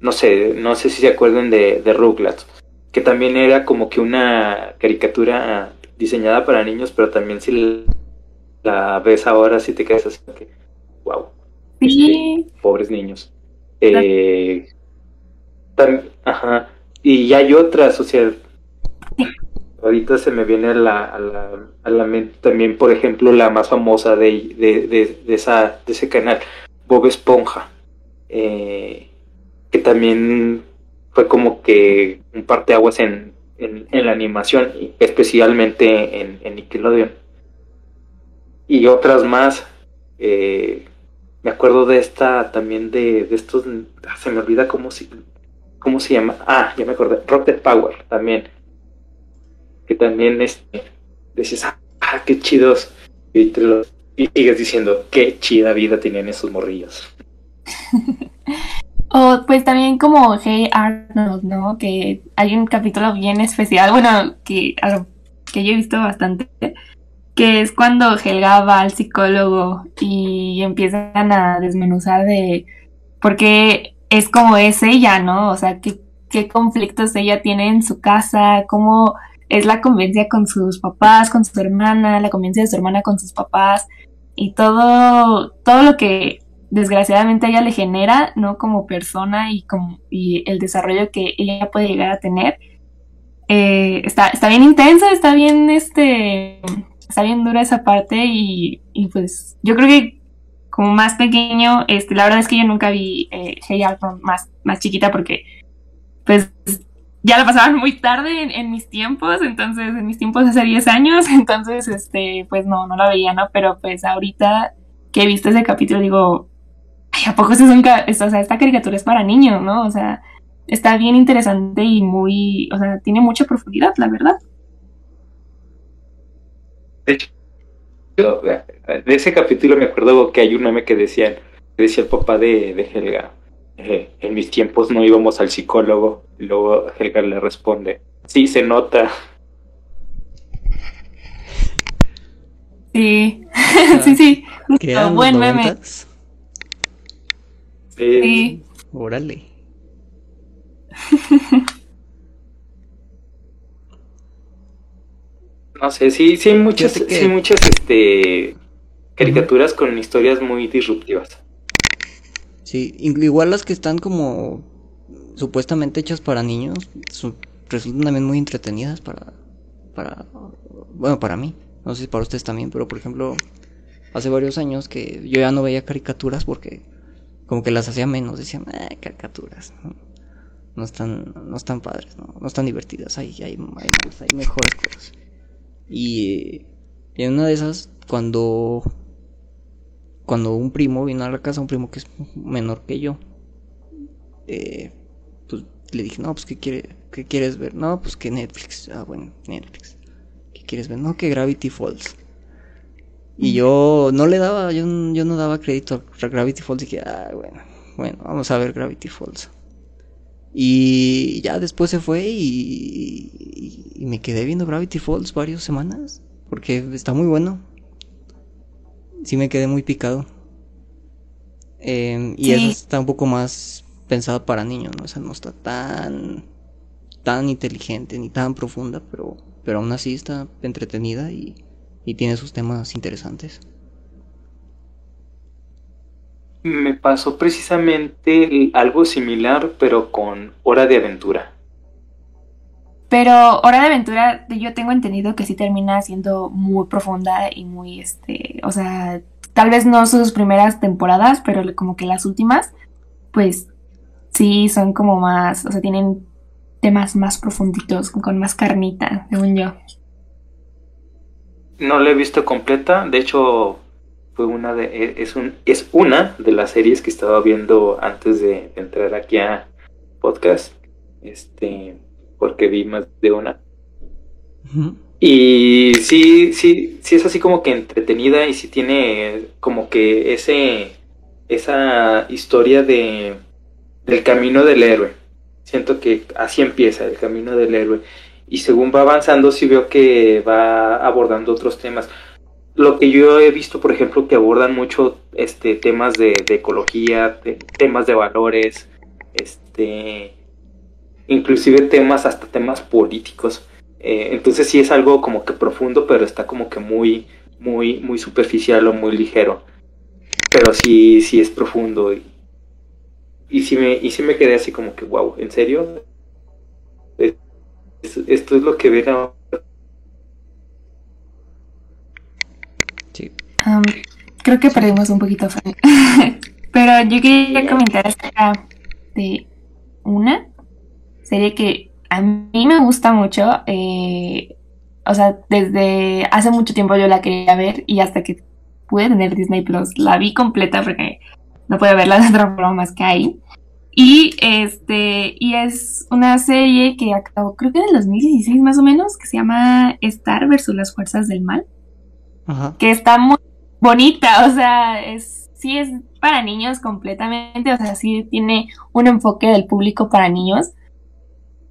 C: no sé, no sé si se acuerdan de, de Rugrats, que también era como que una caricatura diseñada para niños, pero también si la ves ahora, sí te quedas así que, wow,
B: sí,
C: pobres niños. Eh, tam- ajá, y hay otras, o sea, ahorita se me viene a la, a la, a la mente también, por ejemplo, la más famosa de, de, de, de esa, de ese canal, Bob Esponja, eh, que también fue como que un parteaguas en, en, en la animación, especialmente en, en Nickelodeon. Y otras más, eh, me acuerdo de esta también de, de estos, ah, se me olvida cómo se, cómo se llama, ah, ya me acordé, Rocket Power también, que también este, dices, ah, qué chidos, y, te lo- y sigues diciendo, qué chida vida tenían esos morrillos.
B: O pues también como Hey Arnold, ¿no? Que hay un capítulo bien especial, bueno, que, que yo he visto bastante, que es cuando Helga va al psicólogo y empiezan a desmenuzar de por qué es como es ella, ¿no? O sea, qué, qué conflictos ella tiene en su casa, cómo es la convivencia con sus papás, con su hermana, la convivencia de su hermana con sus papás y todo, todo lo que desgraciadamente a ella le genera, ¿no? Como persona y, como, y el desarrollo que ella puede llegar a tener. Eh, está, está bien intensa, está bien, este, está bien dura esa parte y, y pues yo creo que como más pequeño, este, la verdad es que yo nunca vi eh, Hey Arnold más, más chiquita porque pues ya la pasaban muy tarde en, en mis tiempos, entonces en mis tiempos hace 10 años, entonces este, pues no, no la veía, ¿no? Pero pues ahorita que he visto ese capítulo digo, ay, ¿a poco esto es un ca- esto, o sea, esta caricatura es para niños, ¿no? O sea, está bien interesante y muy, o sea, tiene mucha profundidad, la verdad.
C: De hecho, yo, de ese capítulo me acuerdo que hay un meme que decían, que decía el papá de, de Helga, eh, en mis tiempos no íbamos al psicólogo, y luego Helga le responde, sí, se nota.
B: Sí, sí, sí.
A: Que eran
B: buen
A: los
C: Sí.
B: Sí.
A: Órale.
C: no sé, sí, sí hay muchas, sí muchas este, caricaturas con historias muy disruptivas.
A: Sí, igual las que están como supuestamente hechas para niños resultan también muy entretenidas para, para, bueno, para mí. No sé si para ustedes también, pero por ejemplo, hace varios años que yo ya no veía caricaturas porque como que las hacía menos, decían, ah, caricaturas, ¿no? están, no están padres, no, no están divertidas, hay, hay, hay, mejores cosas. Y, y, en una de esas, cuando, cuando un primo vino a la casa, un primo que es menor que yo, eh, pues le dije, no, pues ¿qué, quiere, ¿qué quieres ver? No, pues que Netflix. Ah, bueno, Netflix. ¿Qué quieres ver? No, que Gravity Falls. Y yo no le daba, yo, yo no daba crédito a Gravity Falls. Dije, ah, bueno, bueno, vamos a ver Gravity Falls. Y ya después se fue y, y, me quedé viendo Gravity Falls varias semanas. Porque está muy bueno. Sí me quedé muy picado. Em, y eso está un poco más pensado para niños, ¿no? O sea, no está tan, tan inteligente ni tan profunda, pero, pero aún así está entretenida y, y tiene sus temas interesantes.
C: Me pasó precisamente algo similar, pero con Hora de Aventura.
B: Pero Hora de Aventura, yo tengo entendido que sí termina siendo muy profunda y muy, este, o sea, tal vez no sus primeras temporadas, pero como que las últimas, pues sí son como más, o sea, tienen temas más profunditos, con más carnita, según yo.
C: No la he visto completa, de hecho fue una de e, es un es una de las series que estaba viendo antes de entrar aquí a podcast, este, porque vi más de una. Y sí, sí, sí es así como que entretenida y sí tiene como que ese esa historia de del camino del héroe. Siento que así empieza el camino del héroe y según va avanzando sí veo que va abordando otros temas. Lo que yo he visto, por ejemplo, que abordan mucho este temas de, ecología, temas de valores, este inclusive temas hasta temas políticos. Eh, entonces sí es algo como que profundo, pero está como que muy muy muy superficial o muy ligero. Pero sí sí es profundo y, y sí me y sí me quedé así como que wow, ¿en serio? Esto es lo que ven ahora.
A: Sí.
B: creo que perdimos un poquito Pero yo quería comentar acerca de una serie que a mí me gusta mucho. Eh, o sea, desde hace mucho tiempo yo la quería ver y hasta que pude tener Disney Plus la vi completa porque no puedo verla de otra forma más que ahí. Y este, y es una serie que acabó, creo que en el 2016 más o menos, que se llama Star versus las fuerzas del mal. Que está muy bonita, o sea, es, sí es para niños completamente, o sea, sí tiene un enfoque del público para niños.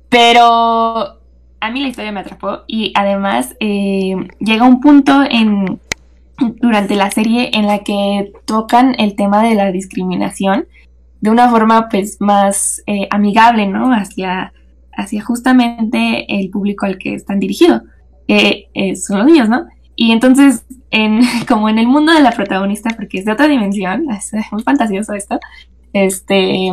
B: Pero a mí la historia me atrapó y además eh, llega un punto en durante la serie en la que tocan el tema de la discriminación de una forma pues más eh, amigable, ¿no? Hacia, hacia justamente el público al que están dirigidos, que eh, son los niños, ¿no? Y entonces, en, como en el mundo de la protagonista, porque es de otra dimensión, es muy fantasioso esto, este,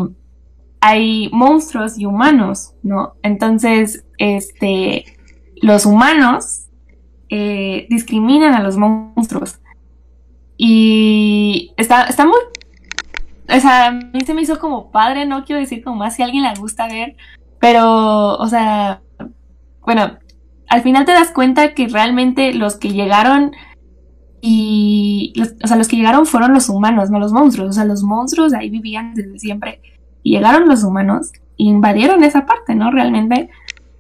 B: hay monstruos y humanos, ¿no? Entonces, este, los humanos eh, discriminan a los monstruos. Y está, está muy o sea, a mí se me hizo como padre, no quiero decir como más si a alguien le gusta ver, pero, o sea, bueno, al final te das cuenta que realmente los que llegaron y, o sea, los que llegaron fueron los humanos, no los monstruos, o sea, los monstruos ahí vivían desde siempre y llegaron los humanos e invadieron esa parte, ¿no? Realmente,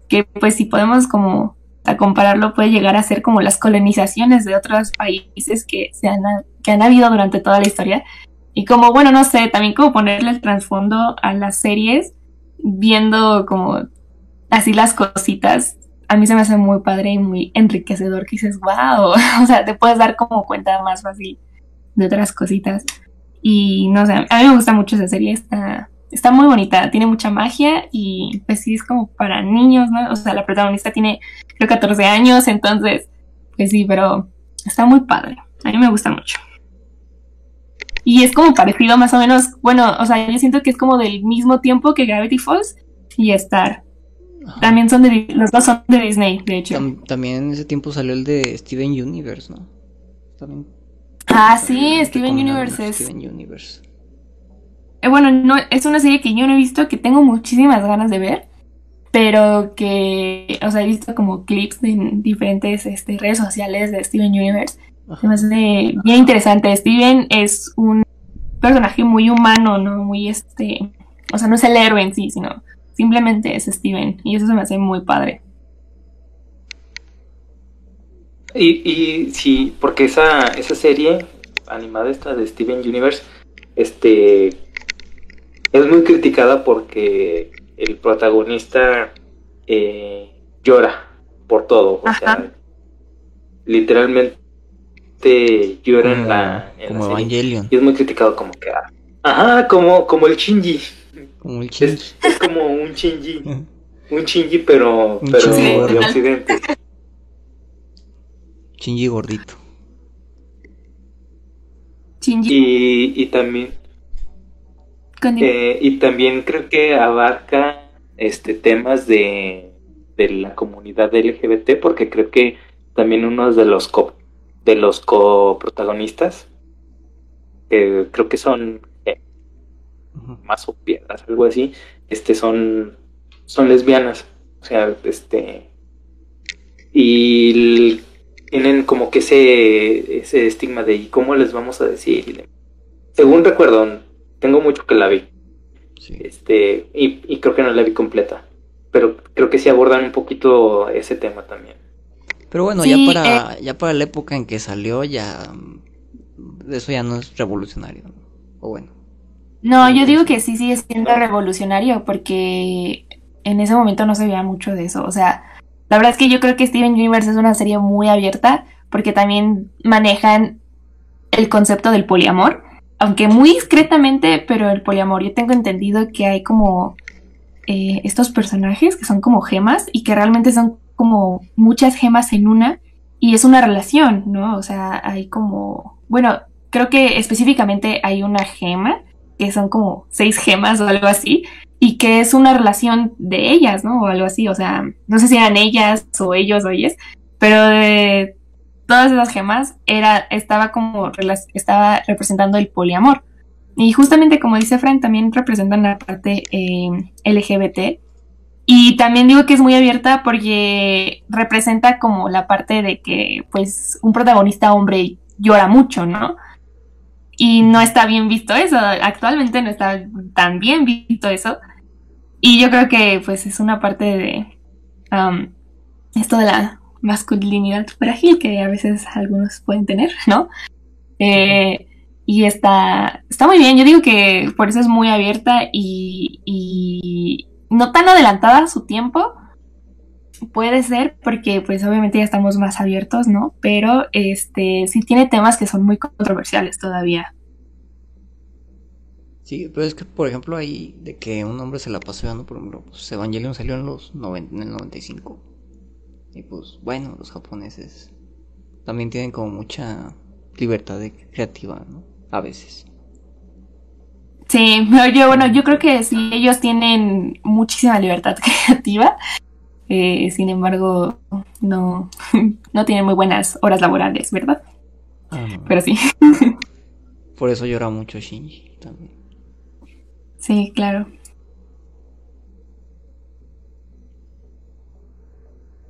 B: que pues si podemos como a compararlo puede llegar a ser como las colonizaciones de otros países que, se han, que han habido durante toda la historia y como, bueno, no sé, también como ponerle el trasfondo a las series, viendo como así las cositas, a mí se me hace muy padre y muy enriquecedor que dices, wow, o sea, te puedes dar como cuenta más fácil de otras cositas. Y no sé, a mí me gusta mucho esa serie, está, está muy bonita, tiene mucha magia y pues sí es como para niños, ¿no? O sea, la protagonista tiene creo 14 años, entonces, pues sí, pero está muy padre. A mí me gusta mucho. Y es como parecido más o menos, bueno, o sea, yo siento que es como del mismo tiempo que Gravity Falls y Star. También son de, los dos son de Disney, de hecho.
A: también en ese tiempo salió el de Steven Universe, ¿no? También.
B: Ah, sí, Steven Universe es. Steven Universe. Eh, bueno, no, es una serie que yo no he visto, que tengo muchísimas ganas de ver, pero que, o sea, he visto como clips en diferentes este, redes sociales de Steven Universe. Se me hace bien interesante. Steven es un personaje muy humano, ¿no? Muy este. O sea, no es el héroe en sí, sino simplemente es Steven. Y eso se me hace muy padre.
C: Y, y sí, porque esa, esa serie animada esta de Steven Universe, este es muy criticada porque el protagonista eh, llora por todo. O sea, literalmente llora en la.
A: como Evangelion.
C: Y es muy criticado como que. Ah, ajá, como, como el Shinji.
A: Como el Shinji.
C: Es, como un Shinji. un Shinji, pero, pero de Occidente.
A: Shinji gordito.
C: Shinji. Y, y también eh, y también creo que abarca este temas de, de la comunidad LGBT, porque creo que también uno de los co, de los coprotagonistas, que creo que son eh, más o piedras, algo así, este son, son lesbianas. O sea, este y tienen como que ese, ese estigma de ¿y cómo les vamos a decir? Según recuerdo, tengo mucho que la vi. Este, y, creo que no la vi completa. Pero creo que sí abordan un poquito ese tema también.
A: Pero bueno, ya para eh, ya para la época en que salió ya eso ya no es revolucionario. O bueno.
B: No, yo digo que sí sigue siendo revolucionario porque en ese momento no se veía mucho de eso. O sea, la verdad es que yo creo que Steven Universe es una serie muy abierta porque también manejan el concepto del poliamor aunque muy discretamente, pero el poliamor, yo tengo entendido que hay como eh, estos personajes que son como gemas y que realmente son como muchas gemas en una y es una relación, ¿no? O sea, hay como, bueno, creo que específicamente hay una gema, que son como seis gemas o algo así, y que es una relación de ellas, ¿no? O algo así, o sea, no sé si eran ellas o ellos o ellas, pero de todas esas gemas era, estaba como estaba representando el poliamor. Y justamente como dice Frank, también representan la parte eh, LGBT. Y también digo que es muy abierta porque representa como la parte de que pues un protagonista hombre llora mucho, ¿no? Y no está bien visto eso, actualmente no está tan bien visto eso. Y yo creo que pues es una parte de um, esto de la masculinidad frágil que a veces algunos pueden tener, ¿no? Eh, y está, está muy bien, yo digo que por eso es muy abierta y, y no tan adelantada a su tiempo, puede ser porque pues obviamente ya estamos más abiertos, ¿no? Pero este sí tiene temas que son muy controversiales todavía.
A: Sí, pero es que por ejemplo ahí de que un hombre se la pasó dando, por ejemplo, pues Evangelion salió en los en el 95. Y pues bueno, los japoneses también tienen como mucha libertad creativa, ¿no? A veces.
B: Sí, yo bueno, yo creo que sí, ellos tienen muchísima libertad creativa. Eh, sin embargo, no, no tienen muy buenas horas laborales, ¿verdad? Ah, Pero sí.
A: Por eso llora mucho Shinji también.
B: Sí, claro.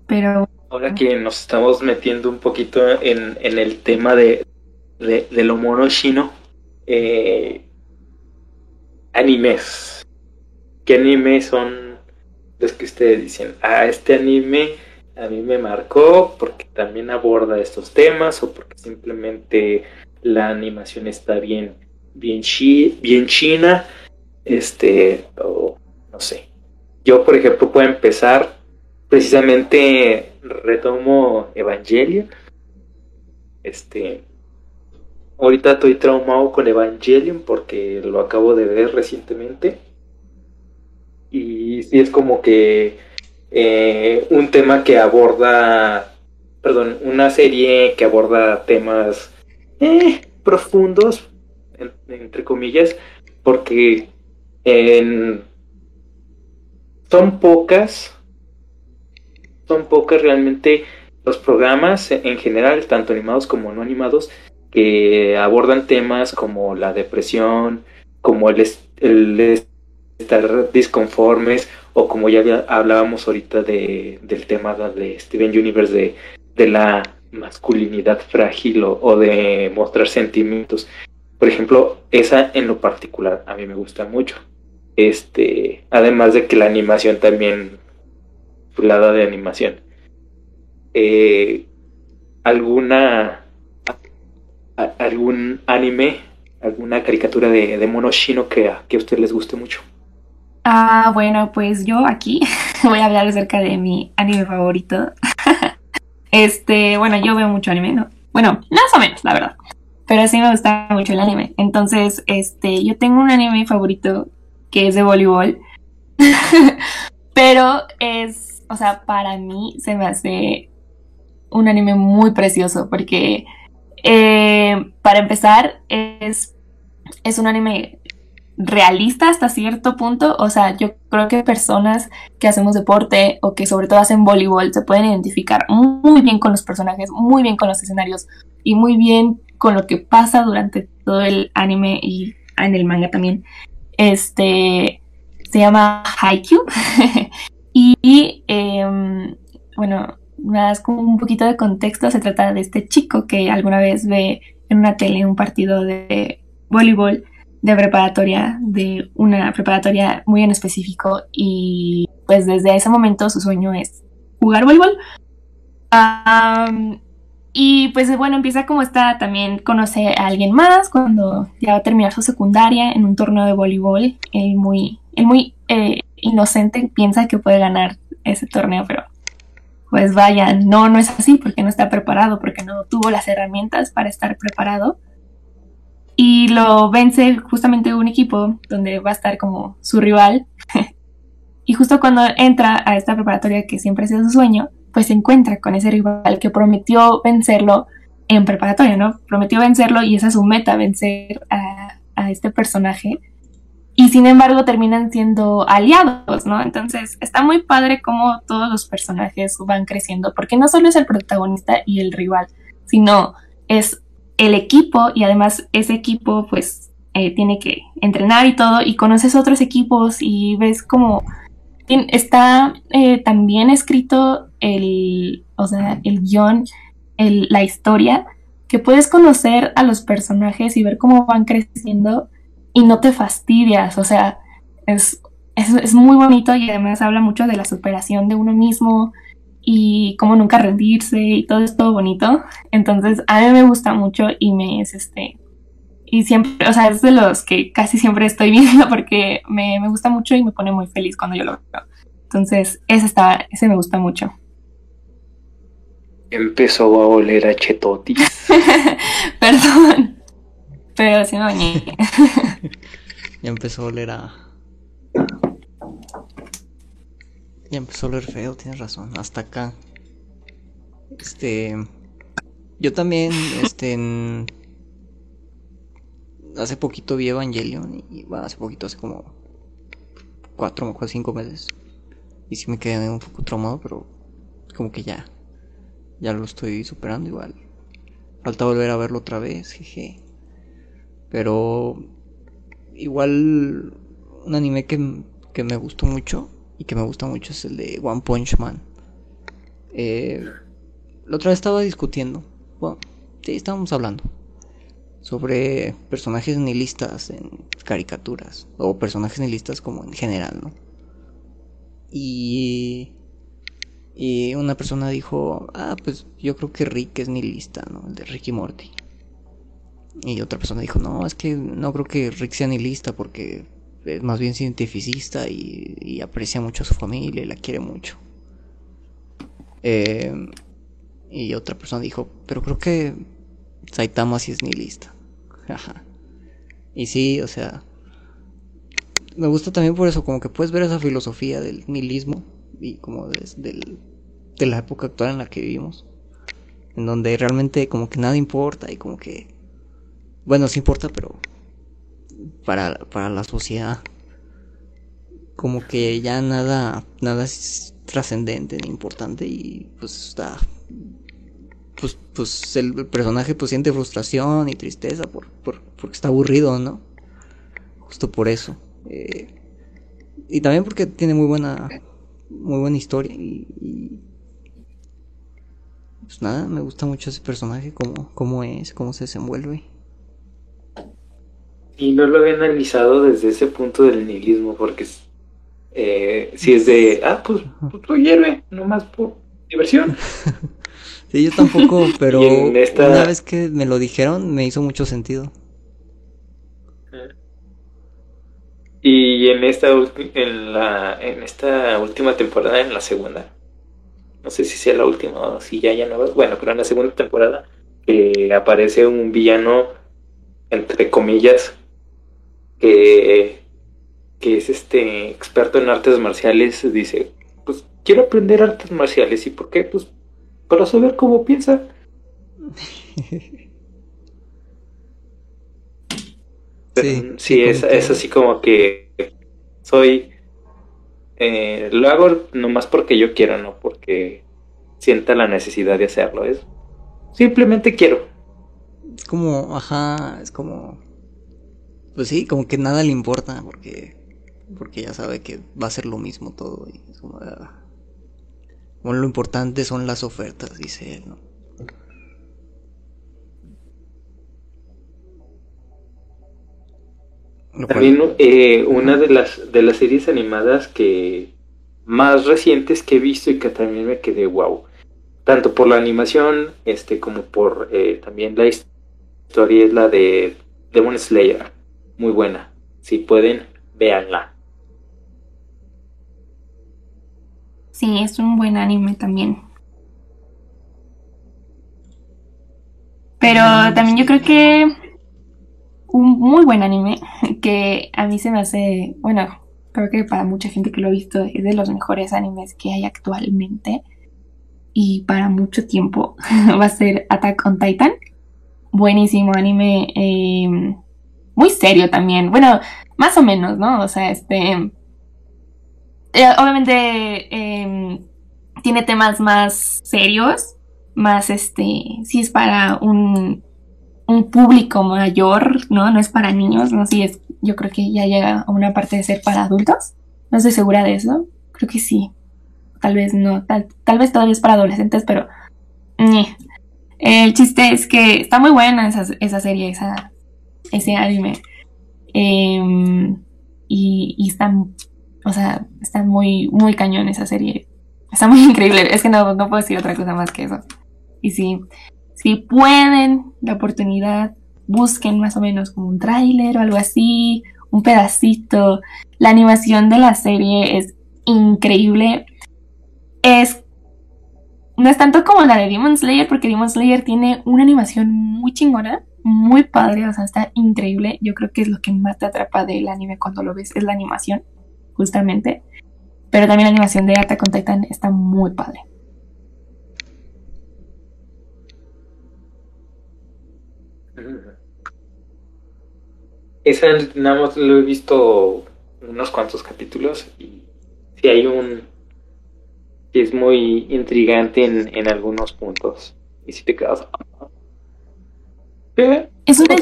B: Pero...
C: Ahora que nos estamos metiendo un poquito en, el tema de, de, lo mono chino, eh, animes. ¿Qué animes son los que ustedes dicen? Ah, este anime a mí me marcó porque también aborda estos temas o porque simplemente la animación está bien, bien, chi, bien china, este, o no sé. Yo, por ejemplo, puedo empezar precisamente retomo Evangelion. Este, ahorita estoy traumado con Evangelion porque lo acabo de ver recientemente. y sí es como que eh, un tema que aborda, perdón, una serie que aborda temas eh, profundos, entre comillas, porque en, son pocas, son pocas realmente los programas en general, tanto animados como no animados, que abordan temas como la depresión, como el, el estar disconformes o como ya hablábamos ahorita de, del tema de Steven Universe de, la masculinidad frágil o, de mostrar sentimientos. Por ejemplo, esa en lo particular a mí me gusta mucho. Este, además de que la animación también, lado de animación. Eh, alguna algún anime, alguna caricatura de, de mono chino que, que a usted les guste mucho.
B: Ah, bueno, pues yo aquí voy a hablar acerca de mi anime favorito. este, bueno, yo veo mucho anime, ¿no? Bueno, más o menos, la verdad. Pero sí me gusta mucho el anime. Entonces, este, yo tengo un anime favorito que es de voleibol. Pero es, o sea, para mí se me hace un anime muy precioso porque, eh, para empezar, es, es un anime realista hasta cierto punto. O sea, yo creo que personas que hacemos deporte o que sobre todo hacen voleibol se pueden identificar muy bien con los personajes, muy bien con los escenarios y muy bien con lo que pasa durante todo el anime y en el manga también. Este se llama Haikyuu. y eh, bueno, más como un poquito de contexto, se trata de este chico que alguna vez ve en una tele un partido de voleibol de preparatoria, de una preparatoria muy en específico y pues desde ese momento su sueño es jugar voleibol. y pues bueno, empieza como está, también conoce a alguien más cuando ya va a terminar su secundaria en un torneo de voleibol. Él muy, él muy eh, inocente piensa que puede ganar ese torneo, pero pues vaya, no, no es así porque no está preparado, porque no tuvo las herramientas para estar preparado y lo vence justamente un equipo donde va a estar como su rival. y justo cuando entra a esta preparatoria que siempre ha sido su sueño, pues se encuentra con ese rival que prometió vencerlo en preparatoria, ¿no? Prometió vencerlo y esa es su meta, vencer a, a este personaje. Y sin embargo terminan siendo aliados, ¿no? Entonces está muy padre cómo todos los personajes van creciendo, porque no solo es el protagonista y el rival, sino es el equipo y además ese equipo pues eh, tiene que entrenar y todo y conoces otros equipos y ves como está eh, también escrito el, o sea, el guion, el, la historia, que puedes conocer a los personajes y ver cómo van creciendo y no te fastidias, o sea, es, es, es muy bonito y además habla mucho de la superación de uno mismo, y cómo nunca rendirse y todo es todo bonito. Entonces, a mí me gusta mucho y me es este. Y siempre, o sea, es de los que casi siempre estoy viendo porque me, me gusta mucho y me pone muy feliz cuando yo lo veo. Entonces, ese, está, ese me gusta mucho.
C: Empezó a oler a chetotis.
B: Perdón. Pero sí me bañé.
A: ya empezó a oler a, Ya empezó a oler feo, tienes razón. Hasta acá. Este. Yo también, este. Hace poquito vi Evangelion. Y bueno, hace poquito, hace como. Cuatro o cinco meses. Y sí me quedé un poco traumado, pero. Como que ya. Ya lo estoy superando igual. Falta volver a verlo otra vez, jeje. Pero. Igual. Un anime que, que me gustó mucho y que me gusta mucho es el de One Punch Man. Eh, la otra vez estaba discutiendo, bueno, sí, estábamos hablando sobre personajes nihilistas en caricaturas o personajes nihilistas como en general, ¿no? Y y una persona dijo, ah, pues yo creo que Rick es nihilista, ¿no? El de Rick y Morty. Y otra persona dijo, no, es que no creo que Rick sea nihilista porque es más bien cientificista y, aprecia mucho a su familia y la quiere mucho. Eh, y otra persona dijo, pero creo que Saitama sí es nihilista. y sí, o sea, me gusta también por eso, como que puedes ver esa filosofía del nihilismo y como desde de la época actual en la que vivimos, en donde realmente como que nada importa y como que, bueno, sí importa, pero para, para la sociedad, como que ya nada, nada es trascendente ni importante y pues está pues, pues el personaje pues siente frustración y tristeza por, por, porque está aburrido, ¿no? Justo por eso. Eh, y también porque tiene muy buena muy buena historia y, pues nada, me gusta mucho ese personaje, cómo, cómo es, cómo se desenvuelve.
C: Y no lo había analizado desde ese punto del nihilismo, porque eh, si es de, ah, pues, pues soy héroe, nomás por diversión.
A: sí, yo tampoco, pero una vez que me lo dijeron me hizo mucho sentido.
C: Y en esta, en, la, en esta última temporada, en la segunda, no sé si sea la última o si ya ya no bueno, pero en la segunda temporada eh, aparece un villano, entre comillas, que, que es este experto en artes marciales, dice, pues quiero aprender artes marciales, ¿y por qué? Pues para saber cómo piensa. Sí, es, es, así como que soy... Eh, lo hago nomás porque yo quiero, no porque sienta la necesidad de hacerlo. Es simplemente quiero.
A: Es como, ajá, es como... Pues sí, como que nada le importa porque porque ya sabe que va a ser lo mismo todo y es como, ah, bueno, lo importante son las ofertas, dice él, ¿no?
C: También eh, una de las, de las series animadas que más recientes que he visto y que también me quedé wow. Tanto por la animación este, como por eh, también la historia es la de Demon Slayer. Muy buena. Si pueden, véanla.
B: Sí, es un buen anime también. Pero también yo creo que un muy buen anime que a mí se me hace, bueno, creo que para mucha gente que lo ha visto es de los mejores animes que hay actualmente y para mucho tiempo va a ser Attack on Titan. Buenísimo anime, em, muy serio también, bueno, más o menos, ¿no? O sea, este, eh, obviamente em, tiene temas más serios, más este, si es para un un público mayor, ¿no? No es para niños, no sé, es, yo creo que ya llega a una parte de ser para adultos. No estoy segura de eso. Creo que sí. Tal vez no, tal, tal vez todavía es para adolescentes, pero... El chiste es que está muy buena esa, esa serie, esa, ese anime. Em, y, y está, o sea, está muy, muy cañón esa serie. Está muy increíble. Es que no, no puedo decir otra cosa más que eso. Y sí, si pueden la oportunidad, busquen más o menos como un tráiler o algo así, un pedacito. La animación de la serie es increíble. Es no es tanto como la de Demon Slayer, porque Demon Slayer tiene una animación muy chingona, muy padre, o sea, está increíble. Yo creo que es lo que más te atrapa del anime cuando lo ves, es la animación, justamente. Pero también la animación de Attack on Titan está muy padre.
C: Esa nada lo he visto unos cuantos capítulos y si hay un que es muy intrigante en, en algunos puntos. Y si te quedas.
B: ¿Qué? Es una,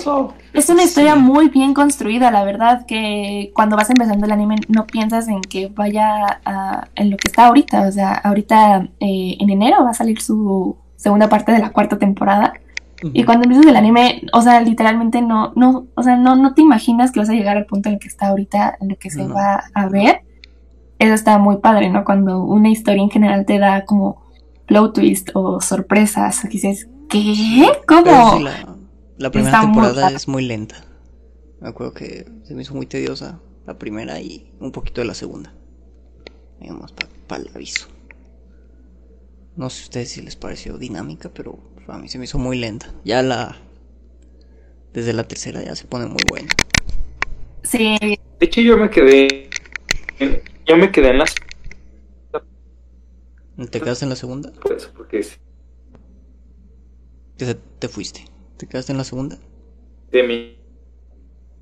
B: es una historia muy bien construida, la verdad, que cuando vas empezando el anime no piensas en que vaya a, en lo que está ahorita. O sea, ahorita eh, en enero va a salir su segunda parte de la cuarta temporada. Y cuando empiezas el anime, o sea, literalmente no, no, o sea, no, no te imaginas que vas a llegar al punto en el que está ahorita, en el que se va a ver. Eso está muy padre, ¿no? Cuando una historia en general te da como plot twist o sorpresas, o dices, ¿qué? ¿Cómo?
A: la, primera temporada es muy lenta. Me acuerdo que se me hizo muy tediosa la primera y un poquito de la segunda. Digamos, para el aviso. No sé a ustedes si les pareció dinámica, pero a mí se me hizo muy lenta. Ya la. Desde la tercera ya se pone muy buena.
B: Sí.
C: hecho, yo me quedé. Yo me quedé en las.
A: ¿Te quedaste en la segunda?
C: Pues, porque sí.
A: Que se- te fuiste. ¿Te quedaste en la segunda?
C: De mí.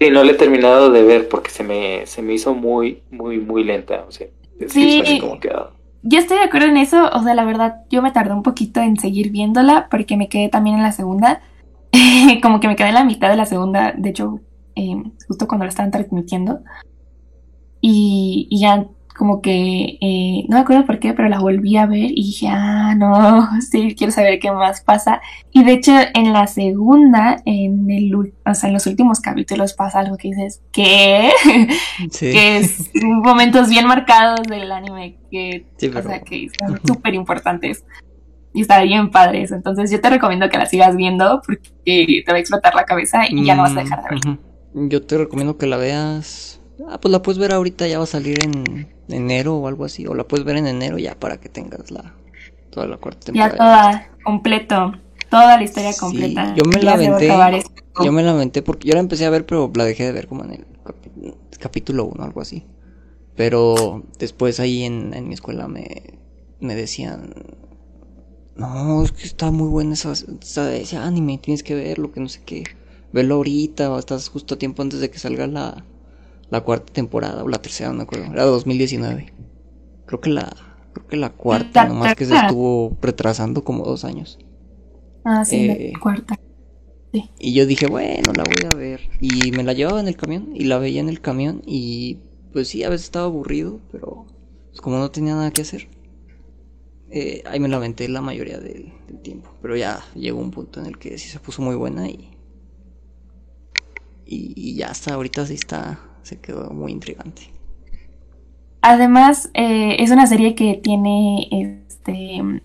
C: Sí, no la he terminado de ver porque se me, se me hizo muy, muy, muy lenta. O sea, es
B: Sí.
C: así como ah,
B: Yo estoy de acuerdo en eso, o sea, la verdad, yo me tardé un poquito en seguir viéndola porque me quedé también en la segunda. Como que me quedé en la mitad de la segunda, de hecho, eh, justo cuando la estaban transmitiendo. Y, y ya como que, eh, no me acuerdo por qué, pero la volví a ver y dije, ah, no, sí, quiero saber qué más pasa. Y de hecho, en la segunda, en el, o sea, en los últimos capítulos pasa algo que dices, ¿qué?
A: Sí.
B: que es momentos bien marcados del anime que,
A: Sí,
B: o
A: pero-
B: sea, que son súper importantes. Y está bien padre eso. Entonces yo te recomiendo que la sigas viendo porque te va a explotar la cabeza y ya no vas a dejar de ver.
A: Mm. Yo te recomiendo que la veas. Ah, pues la puedes ver ahorita, ya va a salir en enero o algo así. O la puedes ver en enero ya para que tengas la toda la cuarta
B: Ya
A: temporada.
B: toda, completo. Toda la historia
A: Sí,
B: completa.
A: yo me
B: Ya
A: la aventé. Yo me lamenté porque yo la empecé a ver, pero la dejé de ver como en el capítulo 1 algo así. Pero después ahí en, en mi escuela me, me decían, no, es que está muy buena esa, esa- ese anime, tienes que verlo, que no sé qué. Velo ahorita, o estás justo a tiempo antes de que salga la, la cuarta temporada o la tercera, no me acuerdo. Era 2019. Creo que la, creo que la cuarta, nomás que se estuvo retrasando como dos años.
B: Ah, sí,
A: Eh,
B: la cuarta.
A: Y yo dije, bueno, la voy a ver. Y me la llevaba en el camión y la veía en el camión y pues sí, a veces estaba aburrido, pero pues, como no tenía nada que hacer, eh, ahí me la aventé la mayoría del, del tiempo. Pero ya llegó un punto en el que sí se puso muy buena y, y, y ya hasta ahorita sí está, se quedó muy intrigante.
B: Además, eh, es una serie que tiene este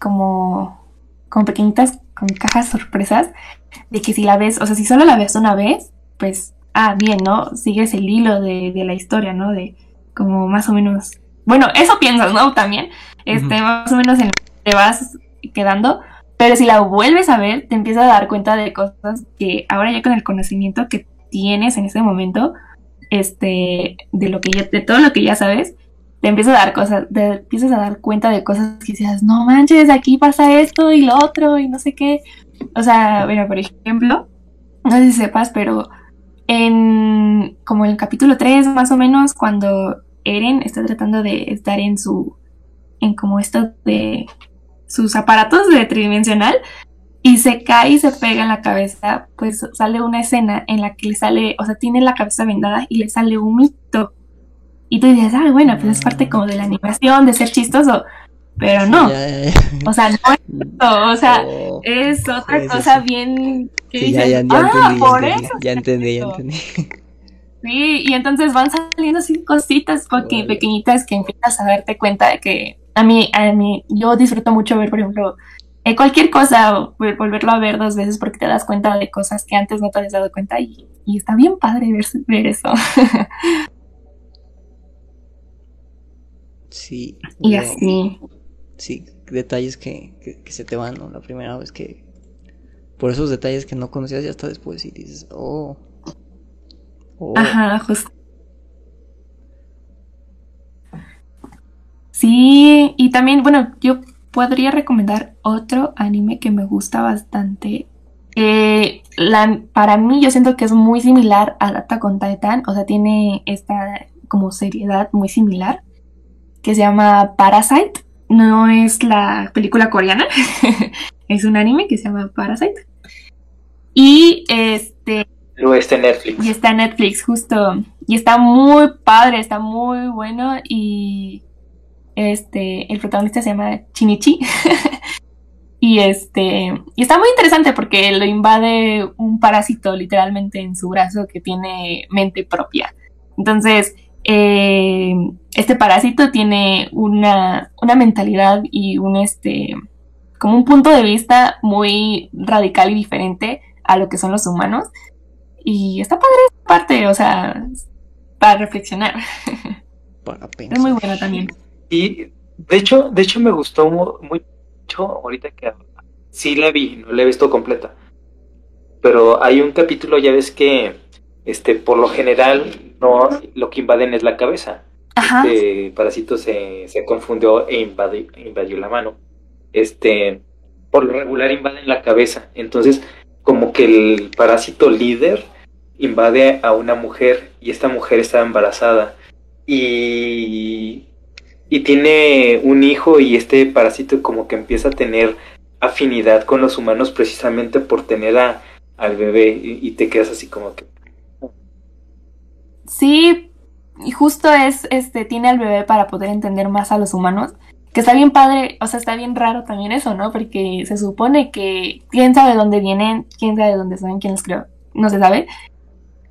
B: como, como pequeñitas con cajas sorpresas de que si la ves, o sea, si solo la ves una vez, pues, ah, bien, ¿no? Sigues el hilo de, de la historia, ¿no? De como más o menos, bueno, eso piensas, ¿no? También, este, más o menos en te vas quedando, pero si la vuelves a ver, te empiezas a dar cuenta de cosas que ahora ya con el conocimiento que tienes en ese momento, este, de lo que ya, de todo lo que ya sabes, te empiezas a dar cosas, te empiezas a dar cuenta de cosas que dices, no manches, aquí pasa esto y lo otro y no sé qué. O sea, bueno, por ejemplo, no sé si sepas, pero en como en el capítulo 3 más o menos, cuando Eren está tratando de estar en su, en como esto de sus aparatos de tridimensional y se cae y se pega en la cabeza, pues sale una escena en la que le sale, o sea, tiene la cabeza vendada y le sale un mito. Y tú dices, ah, bueno, pues es parte como de la animación, de ser chistoso, pero no,
A: Ya, ya, ya.
B: o sea, no es eso, o sea,
A: Oh,
B: es otra cosa bien que
A: sí,
B: dices,
A: ya, ya
B: ah, por
A: entendí,
B: eso.
A: ya entendí, ya
B: esto".
A: entendí.
B: Sí, y entonces van saliendo así cositas porque pequeñitas que empiezas a darte cuenta de que a mí, a mí, yo disfruto mucho ver, por ejemplo, eh, cualquier cosa, volverlo a ver dos veces porque te das cuenta de cosas que antes no te habías dado cuenta y, y está bien padre ver, ver eso.
A: Sí.
B: y
A: wow.
B: así.
A: Sí, detalles que, que, que se te van, ¿no? La primera vez que... Por esos detalles que no conocías ya hasta después y dices, oh. Oh.
B: Ajá, justo. Sí, y también, bueno, yo podría recomendar otro anime que me gusta bastante. Eh, la, para mí yo siento que es muy similar a Attack on Titan, o sea, tiene esta como seriedad muy similar, que se llama Parasite. No es la película coreana, es un anime que se llama Parasite. Y este,
C: Luego está en Netflix.
B: y está en Netflix, justo. Y está muy padre, está muy bueno. Y este, el protagonista se llama Chinichi. y este, y está muy interesante porque lo invade un parásito literalmente en su brazo que tiene mente propia. Entonces, eh, este parásito tiene una, una mentalidad y un este, como un punto de vista muy radical y diferente a lo que son los humanos. Y está padre esa parte, o sea, para reflexionar.
A: Para.
B: Es muy bueno también.
C: Y de hecho, de hecho me gustó mu- mucho ahorita que sí la vi, no la he visto completa. Pero hay un capítulo, ya ves que este por lo general no, lo que invaden es la cabeza. Este parásito se, se confundió e invadió, invadió la mano. Este, por lo regular invaden la cabeza. Entonces, como que el parásito líder invade a una mujer y esta mujer está embarazada y, y tiene un hijo y este parásito como que empieza a tener afinidad con los humanos precisamente por tener a, al bebé y, te quedas así como que...
B: Sí, y justo es, este, tiene al bebé para poder entender más a los humanos. Que está bien padre, o sea, está bien raro también eso, ¿no? Porque se supone que quién sabe dónde vienen, quién sabe dónde son, quién los creó, no se sabe.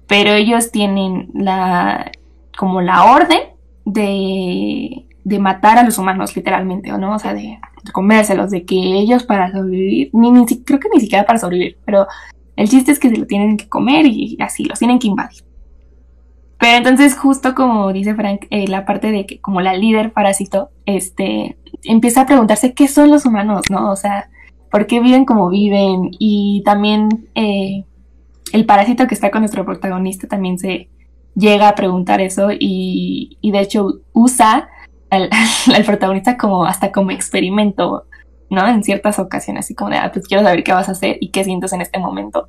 B: Pero ellos tienen la, como la orden de, de matar a los humanos, literalmente, ¿o no? O sea, de, comérselos, de que ellos para sobrevivir, ni, ni, creo que ni siquiera para sobrevivir, pero el chiste es que se lo tienen que comer y así, los tienen que invadir. Pero entonces, justo como dice Frank, eh, la parte de que como la líder parásito, este, empieza a preguntarse qué son los humanos, ¿no? O sea, ¿por qué viven como viven? Y también eh, el parásito que está con nuestro protagonista también se llega a preguntar eso y, y de hecho usa al, al, protagonista como hasta como experimento, ¿no? En ciertas ocasiones, así como de, ah, pues quiero saber qué vas a hacer y qué sientes en este momento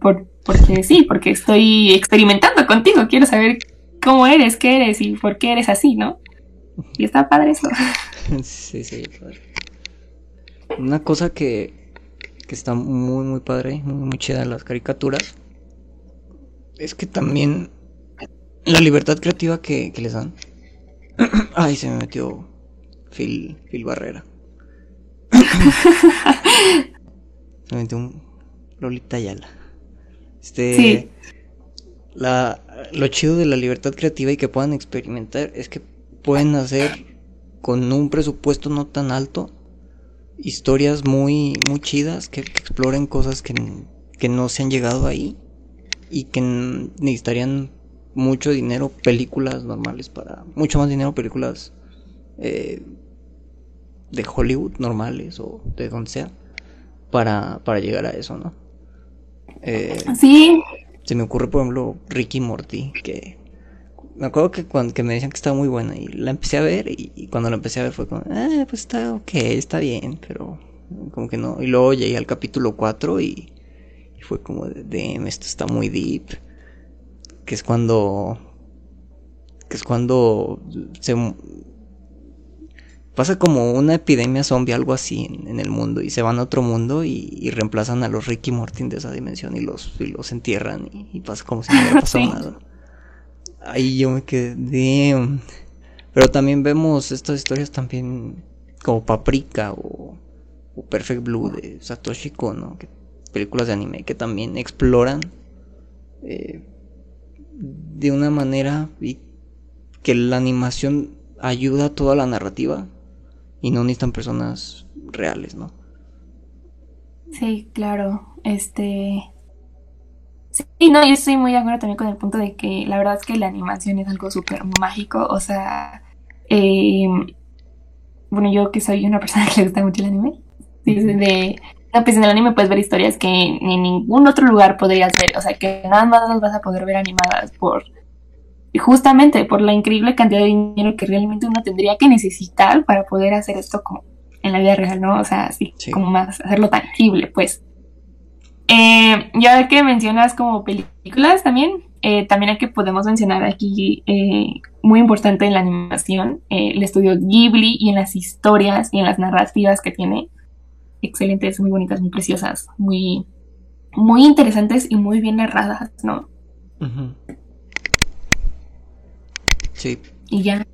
B: porque sí, porque estoy experimentando contigo, quiero saber cómo eres, qué eres y por qué eres así, ¿no? Y está padre eso.
A: sí, sí, padre. Una cosa que, que está muy, muy padre, muy, muy chida las caricaturas, es que también la libertad creativa que, que les dan. Ay, se me metió Phil, Phil Barrera. se me metió un Lolita Yala. Este, la, lo chido de la libertad creativa y que puedan experimentar es que pueden hacer con un presupuesto no tan alto historias muy, muy chidas que, exploren cosas que, que, no se han llegado ahí y que necesitarían mucho dinero, películas normales para, mucho más dinero, películas eh, de Hollywood normales o de donde sea para, para llegar a eso, ¿no?
B: Eh, sí.
A: Se me ocurre, por ejemplo, Ricky Morty, que me acuerdo que cuando que me decían que estaba muy buena y la empecé a ver y, cuando la empecé a ver fue como, ah, pues está ok, está bien, pero como que no. Y luego llegué al capítulo 4 y, y fue como, damn, esto está muy deep. Que es cuando... Que es cuando se pasa como una epidemia zombie, algo así en, el mundo, y se van a otro mundo y, reemplazan a los Ricky Morty de esa dimensión y los, los entierran y, pasa como si no hubiera pasado nada. Ahí yo me quedé. Pero también vemos estas historias también como Paprika o, Perfect Blue de Satoshi Kono, que, películas de anime que también exploran eh, de una manera y que la animación ayuda a toda la narrativa y no necesitan personas reales, ¿no?
B: Sí, claro. Este. Sí, no, yo estoy muy de acuerdo también con el punto de que la verdad es que la animación es algo súper mágico. O sea, em, bueno, yo que soy una persona que le gusta mucho el anime, de, no, pues en el anime puedes ver historias que en ningún otro lugar podrías ver. O sea, que nada más las vas a poder ver animadas por justamente por la increíble cantidad de dinero que realmente uno tendría que necesitar para poder hacer esto como en la vida real, ¿no? O sea, así, como más hacerlo tangible, pues. Eh, ya que mencionas como películas también, eh, también hay que podemos mencionar aquí, eh, muy importante en la animación, el estudio Ghibli y en las historias y en las narrativas que tiene. Excelentes, muy bonitas, muy preciosas, muy, muy interesantes y muy bien narradas, ¿no?
A: Sí.
B: Y ya.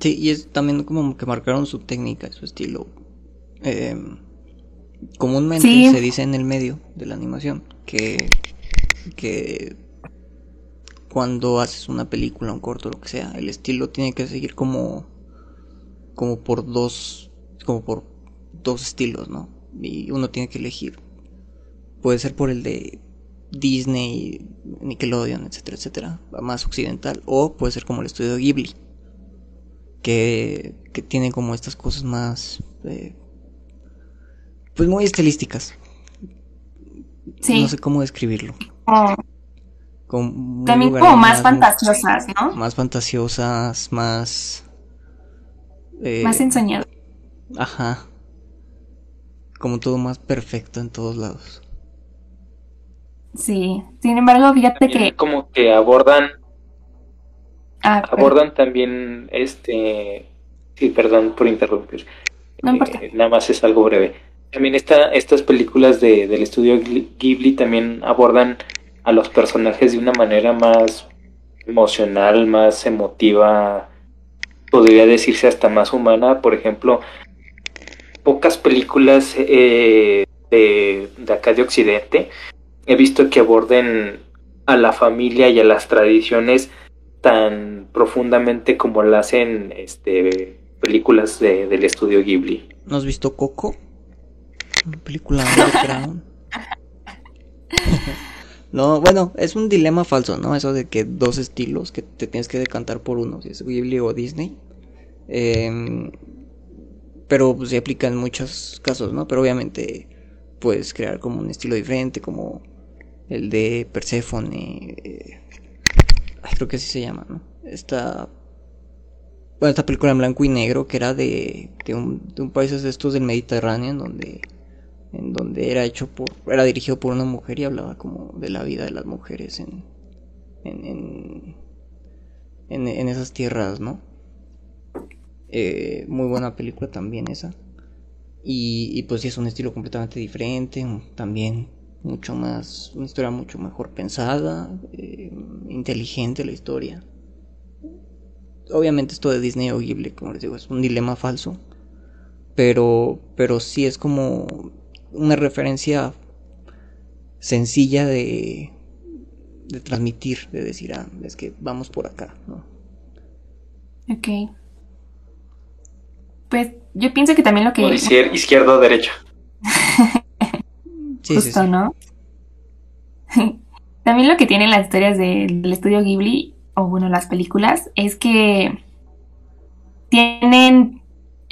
A: Sí, y es también como que marcaron su técnica, su estilo. Eh, comúnmente se dice en el medio de la animación que, que cuando haces una película, un corto, lo que sea, el estilo tiene que seguir como, como por dos, como por dos estilos, ¿no? Y uno tiene que elegir. Puede ser por el de Disney, Nickelodeon, etcétera, etcétera, más occidental, o puede ser como el estudio Ghibli, que, que tiene como estas cosas más, eh, pues muy estilísticas. No sé cómo describirlo.
B: Ah. También como más fantasiosas, ¿no?
A: Más fantasiosas, más...
B: Eh, más ensoñadas.
A: Ajá. Como todo más perfecto en todos lados.
B: Sí, sin embargo, fíjate que...
C: Como que abordan... Ah, abordan también este... Sí, perdón por interrumpir. No eh, nada más es algo breve. También esta, estas películas de, del estudio Ghibli también abordan a los personajes de una manera más emocional, más emotiva, podría decirse hasta más humana. Por ejemplo, pocas películas eh, de, acá de Occidente he visto que aborden a la familia y a las tradiciones tan profundamente como lo hacen este, películas de, del estudio Ghibli.
A: ¿No has visto Coco? Una película Crown. no, bueno, es un dilema falso, ¿no? Eso de que dos estilos, que te tienes que decantar por uno, si es Ghibli o Disney. Em, pero pues, se aplica en muchos casos, ¿no? Pero obviamente puedes crear como un estilo diferente, como el de Persephone. Eh, creo que así se llama, ¿no? Esta, bueno, esta película en blanco y negro que era de, de, un, de un país de estos del Mediterráneo, en donde, en donde era hecho por, era dirigido por una mujer y hablaba como de la vida de las mujeres en, en, en, en, esas tierras, ¿no? Eh, muy buena película también esa. Y, pues sí, es un estilo completamente diferente, también mucho más, una historia mucho mejor pensada, eh, inteligente la historia. Obviamente esto de Disney o Ghibli, como les digo, es un dilema falso, pero, pero sí es como una referencia sencilla de, de transmitir, de decir, ah, es que vamos por acá, ¿no?
B: Ok. Pues yo pienso que también lo que...
C: izquierda o derecha.
B: Justo, ¿no? También lo que tienen las historias del estudio Ghibli, o bueno, las películas, es que tienen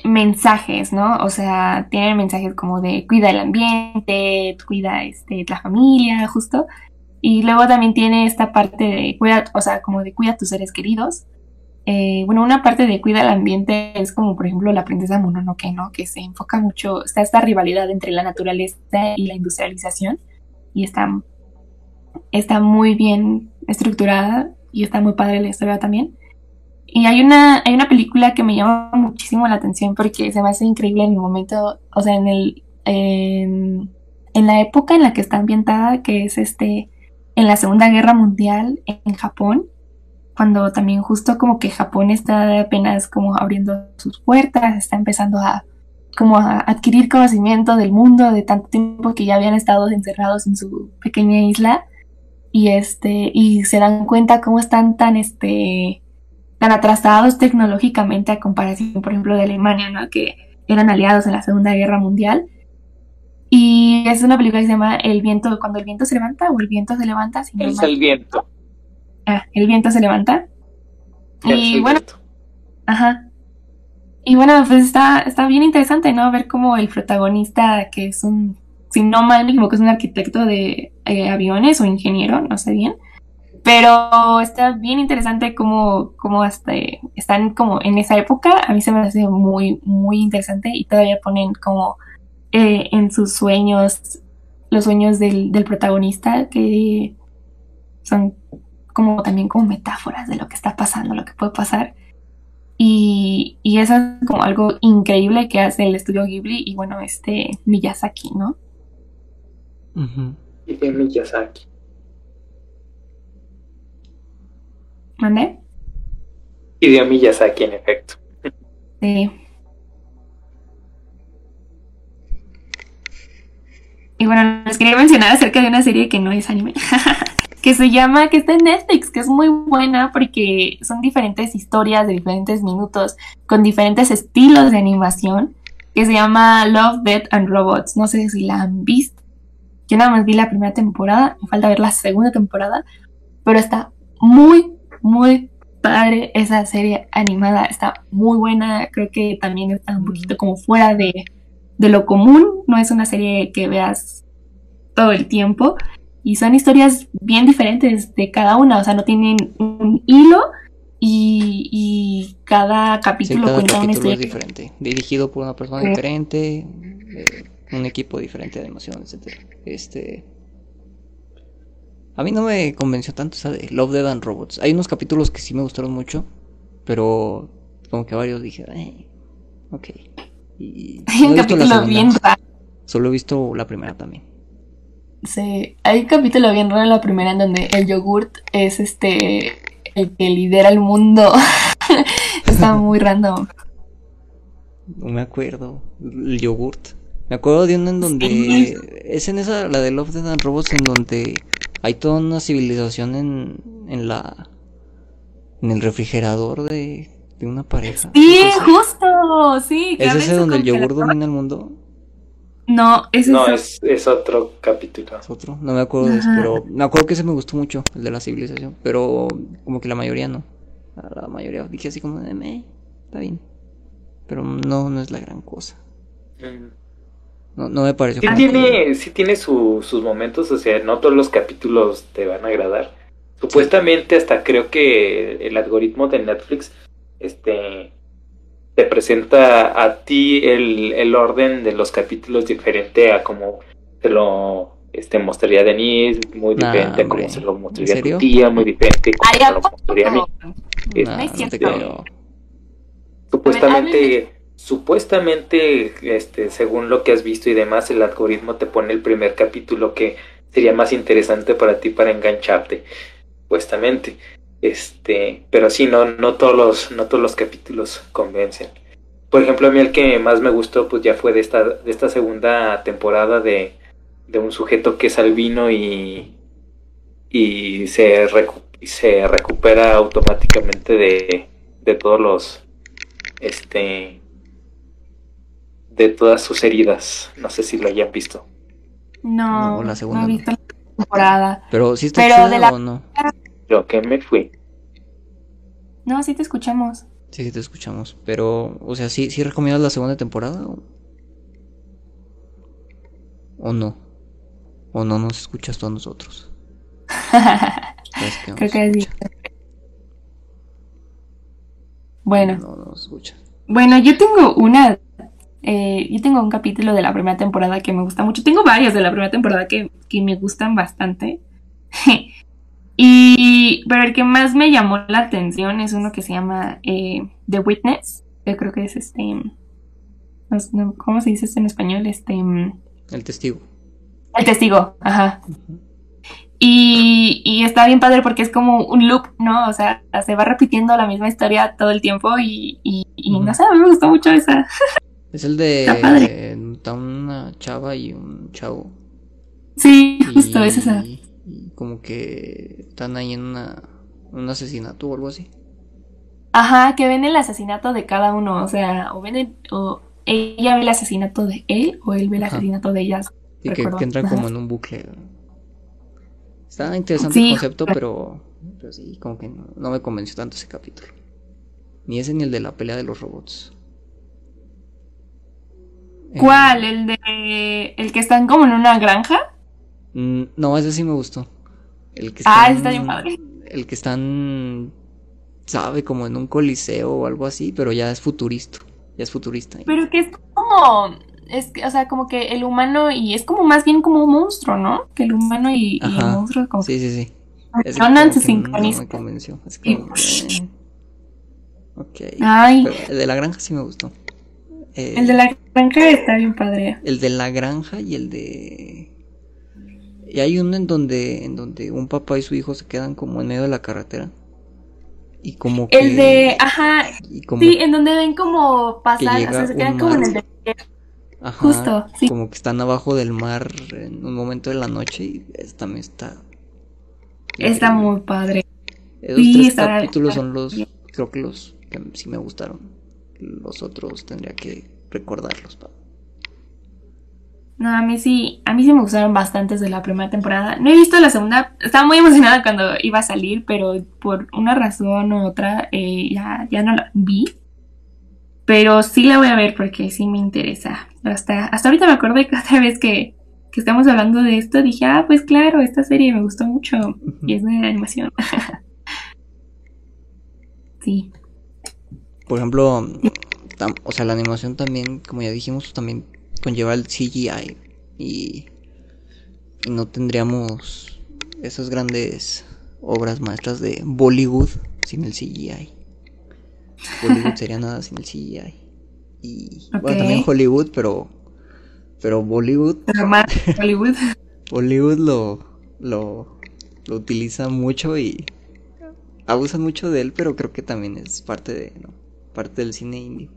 B: mensajes, ¿no? O sea, tienen mensajes como de cuida el ambiente, cuida este, la familia, justo. Y luego también tiene esta parte de cuida, o sea, como de cuida a tus seres queridos. Eh, bueno, una parte de cuida el ambiente es como, por ejemplo, la princesa Mononoke, ¿no? Que se enfoca mucho, está esta rivalidad entre la naturaleza y la industrialización y está, está muy bien estructurada y está muy padre la historia también. Y hay una, hay una película que me llama muchísimo la atención porque se me hace increíble en el momento, o sea, en el, en, en la época en la que está ambientada, que es este, en la Segunda Guerra Mundial en Japón cuando también justo como que Japón está apenas como abriendo sus puertas, está empezando a como a adquirir conocimiento del mundo de tanto tiempo que ya habían estado encerrados en su pequeña isla y este y se dan cuenta cómo están tan este tan atrasados tecnológicamente a comparación por ejemplo de Alemania, ¿no? que eran aliados en la Segunda Guerra Mundial. Y es una película que se llama El viento cuando el viento se levanta o el viento se levanta,
C: es el viento.
B: Ah, el viento se levanta. y bueno, ajá. Y bueno, pues está, está bien interesante, ¿no? Ver cómo el protagonista, que es un, si no mal me equivoco, es un arquitecto de eh, aviones o ingeniero, no sé bien. Pero está bien interesante cómo, cómo hasta están como en esa época. A mí se me hace muy, muy interesante y todavía ponen como eh, en sus sueños, los sueños del, del protagonista, que son como también como metáforas de lo que está pasando, lo que puede pasar. Y, y eso es como algo increíble que hace el estudio Ghibli y bueno, este Miyazaki, ¿no?
C: Y de Miyazaki.
B: ¿Mande?
C: Y de Miyazaki, en efecto.
B: Sí. Y bueno, les quería mencionar acerca de una serie que no es anime. que se llama, que está en Netflix, que es muy buena porque son diferentes historias de diferentes minutos, con diferentes estilos de animación, que se llama Love, Death and Robots. No sé si la han visto. Yo nada más vi la primera temporada, me falta ver la segunda temporada, pero está muy, muy padre esa serie animada, está muy buena, creo que también está un poquito como fuera de, de lo común, no es una serie que veas todo el tiempo, y son historias bien diferentes de cada una, o sea, no tienen un hilo y, y cada capítulo
A: cada
B: cuenta una
A: capítulo
B: historia.
A: es diferente. Dirigido por una persona
B: Sí.
A: diferente, eh, un equipo diferente de animación, etcétera. Este. A mí no me convenció tanto esa de Love, Dead and Robots. Hay unos capítulos que sí me gustaron mucho, pero como que varios dije, eh, ok. Y
B: Hay un capítulo bien raro.
A: Solo he visto la primera también.
B: Sí, hay un capítulo bien raro en la primera en donde el yogurt es este el que lidera el mundo. Está muy random.
A: No me acuerdo. El yogurt. Me acuerdo de una en donde.
B: Sí.
A: Es en esa, la de Love, Dead and Robots, en donde hay toda una civilización en, en la. En el refrigerador de, de una pareja.
B: Sí, justo, sí. que
A: ¿Es ese donde el yogur domina el mundo?
B: No, ese
C: No,
B: es,
C: es, es otro capítulo.
A: Es otro. No me acuerdo de
B: Ajá.
A: pero me acuerdo que ese me gustó mucho, el de la civilización. Pero como que la mayoría no. La, mayoría dije así como de me, está bien. Pero no, no es la gran cosa.
C: Mm.
A: No, no me pareció
C: Sí
A: como que-
C: tiene, sí tiene su- sus momentos, o sea, no todos los capítulos te van a agradar. Supuestamente hasta creo que el algoritmo de Netflix este te presenta a ti el, el orden de los capítulos diferente a como te lo este, mostraría Denise, muy
A: Nah,
C: diferente a
A: hombre.
C: como se lo mostraría
A: ¿En
C: tu tía, muy diferente a como se
B: ¿a
C: lo mostraría a mí.
A: Nah,
B: No es
A: no te creo.
C: Supuestamente, supuestamente, este, según lo que has visto y demás, el algoritmo te pone el primer capítulo que sería más interesante para ti para engancharte, supuestamente. Este, pero sí, no, no todos los, no todos los capítulos convencen. Por ejemplo, a mí el que más me gustó, pues ya fue de esta, de esta segunda temporada de, de un sujeto que es albino y, y se, recu- se recupera automáticamente de, de todos los, este, de todas sus heridas. No sé si lo hayan visto.
B: No,
A: No, la segunda
B: no he visto la temporada.
A: Pero sí está
B: Pero
A: chida
B: de la-
A: o no?
C: Creo que me fui.
B: No, sí te escuchamos.
A: Sí, sí te escuchamos. Pero, o sea, ¿sí, sí recomiendas la segunda temporada? ¿O, o no? ¿O no nos escuchas tú a nosotros? ¿Sabes que no
B: Creo que sí. Bueno,
A: No, no nos escuchas.
B: bueno, yo tengo una. eh, yo tengo un capítulo de la primera temporada que me gusta mucho. Tengo varios de la primera temporada que, que me gustan bastante. y. Pero el que más me llamó la atención es uno que se llama eh, The Witness. Que creo que es este. no ¿Cómo se dice esto en español? Este. mm,
A: El testigo.
B: El testigo, ajá. Y, y está bien padre porque es como un loop, ¿no? O sea, se va repitiendo la misma historia todo el tiempo y, y, y
A: Ujú.
B: no sé, me gustó mucho esa.
A: Es el de...
B: Está padre.
A: eh, una chava y un chavo.
B: Sí, justo es esa.
A: Y como que están ahí en una, un asesinato o algo así.
B: Ajá, que ven el asesinato de cada uno, o sea, o ven el- o ella ve el asesinato de él o él ve el
A: Ajá.
B: asesinato de ella.
A: Y que, que entran como en un bucle. Está interesante
B: Sí,
A: el concepto, pero, pero sí, como que no, no me convenció tanto ese capítulo. Ni ese ni el de la pelea de los robots. Eh,
B: ¿Cuál? ¿El de el que están como en una granja?
A: Mm, no, ese sí me gustó. El que
B: Ah, está bien padre.
A: El que están, sabe, como en un coliseo o algo así, pero ya es futurista. Ya es futurista.
B: Pero que es como, es o sea, como que el humano y es como más bien como un monstruo, ¿no? Que el humano y, y el monstruo como
A: Sí, sí, sí.
B: funcionan,
A: como
B: se
A: No
B: sincronizan.
A: me convenció. Así
B: Y-
A: como que, eh, Ok.
B: Ay,
A: Pero el de la granja sí me gustó. Eh,
B: el de la granja está bien padre.
A: el de la granja y el de. Y hay uno en donde, en donde un papá y su hijo se quedan como en medio de la carretera. Y como que.
B: El de, ajá,
A: y como,
B: sí, en donde ven como pasar,
A: llega
B: o sea, se quedan como en el de-
A: ajá,
B: justo, sí.
A: Como que están abajo del mar en un momento de la noche y también está.
B: Está
A: increíble.
B: muy padre.
A: Esos
B: sí,
A: tres capítulos son los. Creo que los que sí me gustaron. Los otros tendría que recordarlos. pa-
B: No, a mí sí, a mí sí me gustaron bastantes de la primera temporada. No he visto la segunda, estaba muy emocionada cuando iba a salir, pero por una razón u otra eh, ya, ya no la vi. Pero sí la voy a ver porque sí me interesa. Hasta, hasta ahorita me acuerdo de cada vez que, que estamos hablando de esto, dije, ah, pues claro, esta serie me gustó mucho y es de animación. sí.
A: Por ejemplo, o sea, la animación también, como ya dijimos, también conlleva el CGI y, y no tendríamos esas grandes obras maestras de Bollywood sin el CGI. Bollywood sería nada sin el CGI. Y bueno, también Hollywood, pero pero Bollywood
B: Bollywood
A: Bollywood lo, lo lo utiliza mucho y abusan mucho de él, pero creo que también es parte de ¿no? parte del cine indie.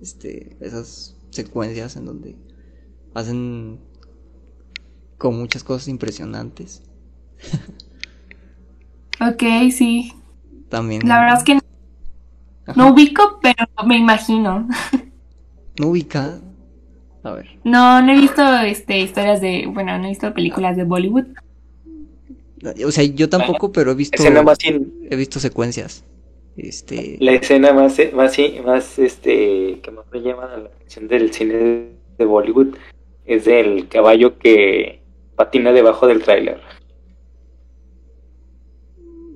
A: Este, esas secuencias en donde hacen con muchas cosas impresionantes.
B: ok, sí.
A: También.
B: La verdad es que no ubico, pero me imagino.
A: ¿No ubica? A ver.
B: No, no he visto este, historias de. Bueno, no he visto películas de Bollywood.
A: O sea, yo tampoco, pero he visto. He visto secuencias. Este...
C: La escena más, más, más este, que más me llama la atención del cine de Bollywood es el caballo que patina debajo del tráiler.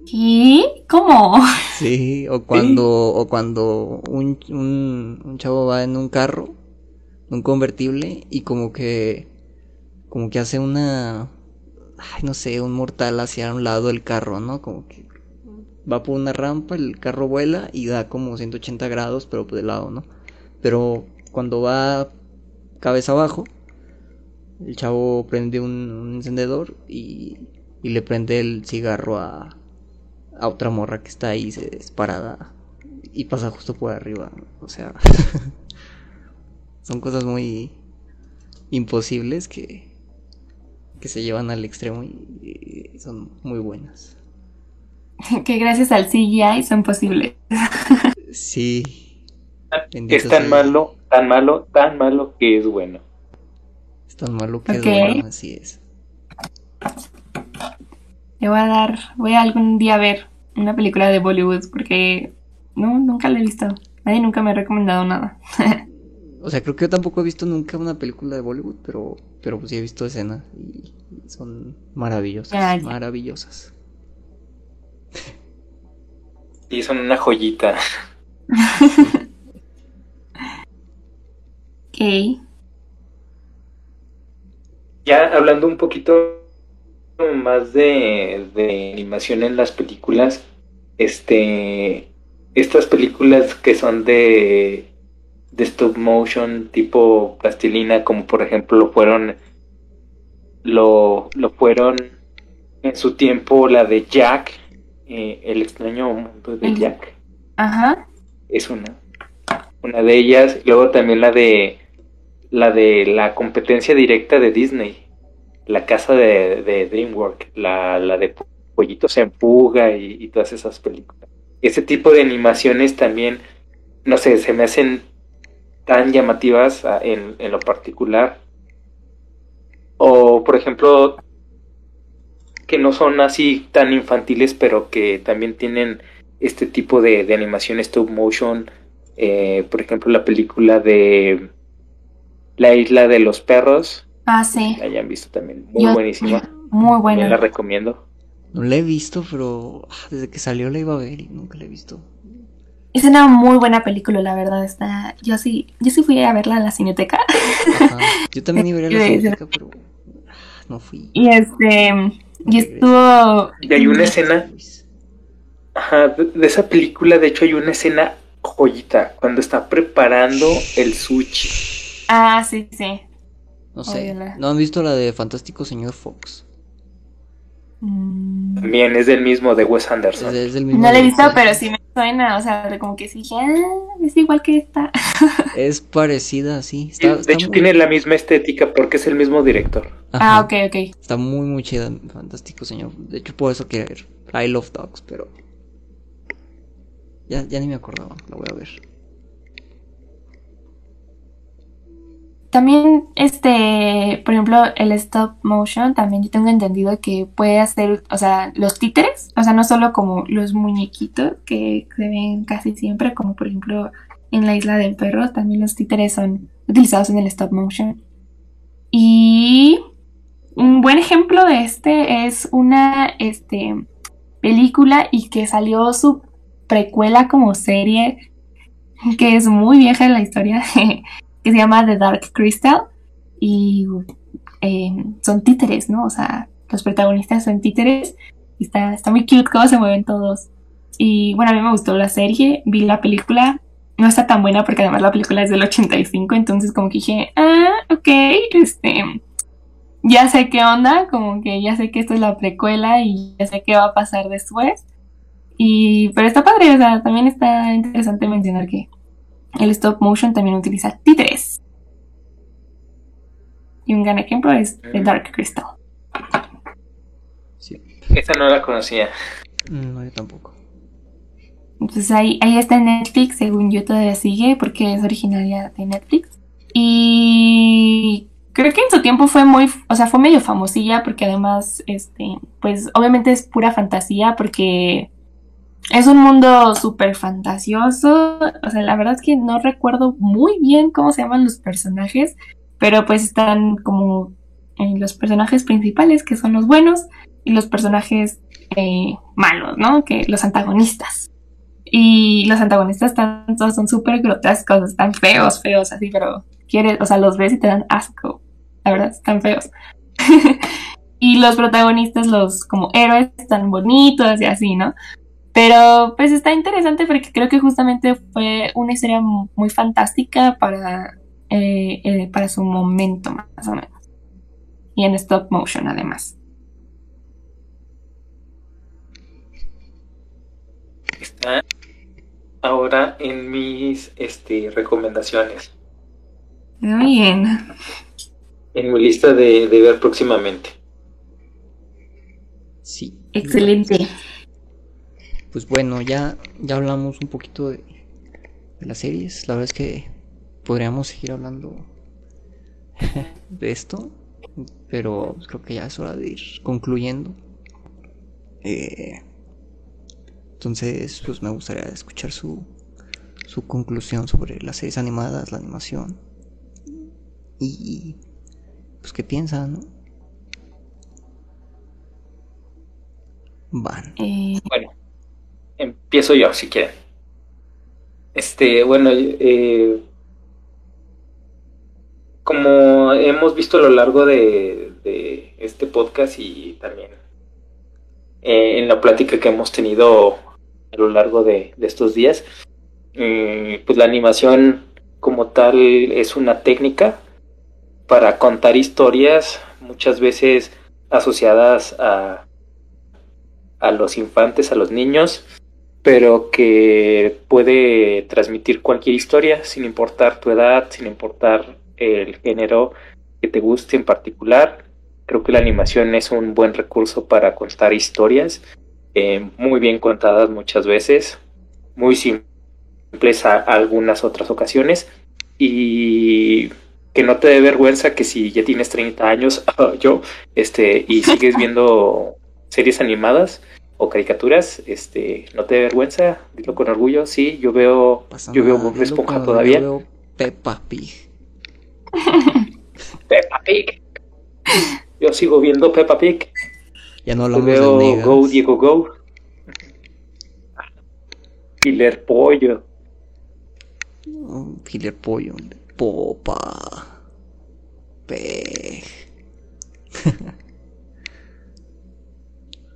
B: ¿Y? ¿Cómo?
A: Sí, o cuando, o cuando un, un, un, chavo va en un carro, un convertible, y como que, como que hace una, ay, no sé, un mortal hacia un lado del carro, ¿no? Como que va por una rampa, el carro vuela y da como 180 grados, pero de lado, ¿no? Pero cuando va cabeza abajo, el chavo prende un, encendedor y, y, le prende el cigarro a, a otra morra que está ahí se disparada y pasa justo por arriba. O sea, son cosas muy imposibles que, que se llevan al extremo y son muy buenas.
B: que gracias al CGI son posibles.
A: sí.
C: Es tan malo, tan malo, tan malo que es bueno.
A: Es tan malo que es bueno, así es.
B: Le voy a dar, voy a algún día a ver una película de Bollywood porque no, nunca la he visto. Nadie nunca me ha recomendado nada.
A: o sea, creo que yo tampoco he visto nunca una película de Bollywood, pero, pero pues sí he visto escenas y, son maravillosas, maravillosas.
C: Y son una joyita.
B: ok.
C: Ya hablando un poquito más de, de animación en las películas, este, estas películas que son de, de stop motion tipo plastilina, como por ejemplo fueron, lo, lo fueron en su tiempo la de Jack, eh, El extraño mundo de Jack.
B: Ajá.
C: Es una. Una de ellas. Luego también la de. La de la competencia directa de Disney. La casa de, de DreamWorks. La, la de Pollitos en Fuga y, todas esas películas. Ese tipo de animaciones también. No sé, se me hacen tan llamativas ah, en, en lo particular. O, por ejemplo, que no son así tan infantiles, pero que también tienen este tipo de, animación stop motion. Eh, por ejemplo, la película de La isla de los perros.
B: Ah, sí.
C: La hayan visto también. Muy buenísima.
B: Muy buena.
C: la recomiendo.
A: No la he visto, pero ah, desde que salió la iba a ver y nunca la he visto.
B: Es una muy buena película, la verdad. Está, yo sí, yo sí fui a verla en la cineteca.
A: Yo también iba a ir a la cineteca, pero no fui.
B: Y este, y estuvo...
C: Y hay una escena... Ajá, de esa película, de hecho, hay una escena joyita, cuando está preparando el sushi.
B: Ah, sí, sí.
A: No sé. ¿No han visto la de Fantástico Señor Fox?
C: Mm. También es del mismo de Wes Anderson.
B: no la he visto, pero sí me suena, o sea, como que sí, ah, es igual que esta.
A: es parecida, sí.
C: de hecho, tiene la misma estética porque es el mismo director.
B: Ah, ok, ok.
A: Está muy, muy chida, fantástico, señor. De hecho, por eso quiero ver. I Love Dogs, pero... Ya, ya ni me acordaba, lo voy a ver.
B: También, este, por ejemplo, el stop motion, también yo tengo entendido que puede hacer, o sea, los títeres, o sea, no solo como los muñequitos que se ven casi siempre, como por ejemplo en la isla del perro, también los títeres son utilizados en el stop motion. Y un buen ejemplo de este es una este, película y que salió su precuela como serie, que es muy vieja en la historia, que se llama The Dark Crystal. Y eh, son títeres, ¿no? O sea, los protagonistas son títeres. Y está, está muy cute cómo se mueven todos. Y bueno, a mí me gustó la serie, vi la película. No está tan buena porque además la película es del 85, entonces como que dije, ah, ok, este, ya sé qué onda, como que ya sé que esto es la precuela y ya sé qué va a pasar después. Y, pero está padre, o sea, también está interesante mencionar que el stop motion también utiliza títeres. Y un gran ejemplo es The Dark Crystal.
C: Sí. Esta no la conocía.
A: No, yo tampoco.
B: Entonces ahí, ahí está en Netflix, según yo todavía sigue, porque es originaria de Netflix. Y creo que en su tiempo fue muy, o sea, fue medio famosilla, porque además, este, pues obviamente es pura fantasía, porque es un mundo súper fantasioso. O sea, la verdad es que no recuerdo muy bien cómo se llaman los personajes, pero pues están como los personajes principales, que son los buenos, y los personajes eh, malos, ¿no? Que los antagonistas. Y los antagonistas todos son súper grotescos, están feos, feos, así, pero quieres, o sea, los ves y te dan asco. La verdad, están feos. y los protagonistas, los como héroes, están bonitos y así, ¿no? Pero pues está interesante porque creo que justamente fue una historia muy fantástica para, eh, eh, para su momento, más o menos. Y en stop motion, además.
C: Está ahora en mis este, recomendaciones.
B: Muy bien.
C: En mi lista de, de ver próximamente.
A: Sí.
B: Excelente.
A: Pues bueno, ya, ya hablamos un poquito de, de las series. La verdad es que podríamos seguir hablando de esto, pero creo que ya es hora de ir concluyendo. Eh, entonces, pues me gustaría escuchar su, su conclusión sobre las series animadas, la animación. Y pues qué piensan, ¿no? Van.
B: Eh,
C: Bueno, empiezo yo si quieren. Este, bueno, eh, como hemos visto a lo largo de, este podcast y también eh, en la plática que hemos tenido a lo largo de, estos días, mm, pues la animación como tal es una técnica para contar historias muchas veces asociadas a, a los infantes, a los niños, pero que puede transmitir cualquier historia sin importar tu edad, sin importar el género que te guste en particular. Creo que la animación es un buen recurso para contar historias, eh, muy bien contadas muchas veces, muy simples a algunas otras ocasiones y que no te dé vergüenza que si ya tienes 30 años, yo, este, y sigues viendo series animadas o caricaturas, este, no te dé vergüenza, dilo con orgullo, sí, yo veo,
A: Pasa
C: yo veo Bob Esponja todavía.
A: yo veo Peppa Pig.
C: Peppa Pig. Yo sigo viendo Peppa Pig.
A: Ya no
C: Yo
A: hablamos de
C: veo. Go Diego Go. Killer Pollo.
A: Oh, Killer Pollo. Popa. Peg.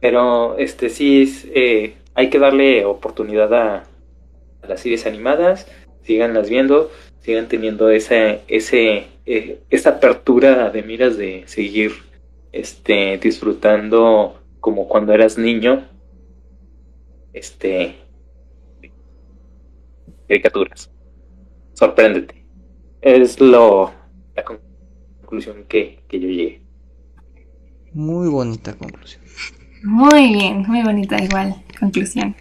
C: Pero este sí es, eh, hay que darle oportunidad a, las series animadas, síganlas viendo, sigan teniendo ese, ese, eh, esa apertura de miras de seguir este disfrutando como cuando eras niño, este caricaturas. Sorpréndete. Es lo la conclusión que, que yo llegué.
A: Muy bonita conclusión.
B: Muy bien, muy bonita igual, conclusión.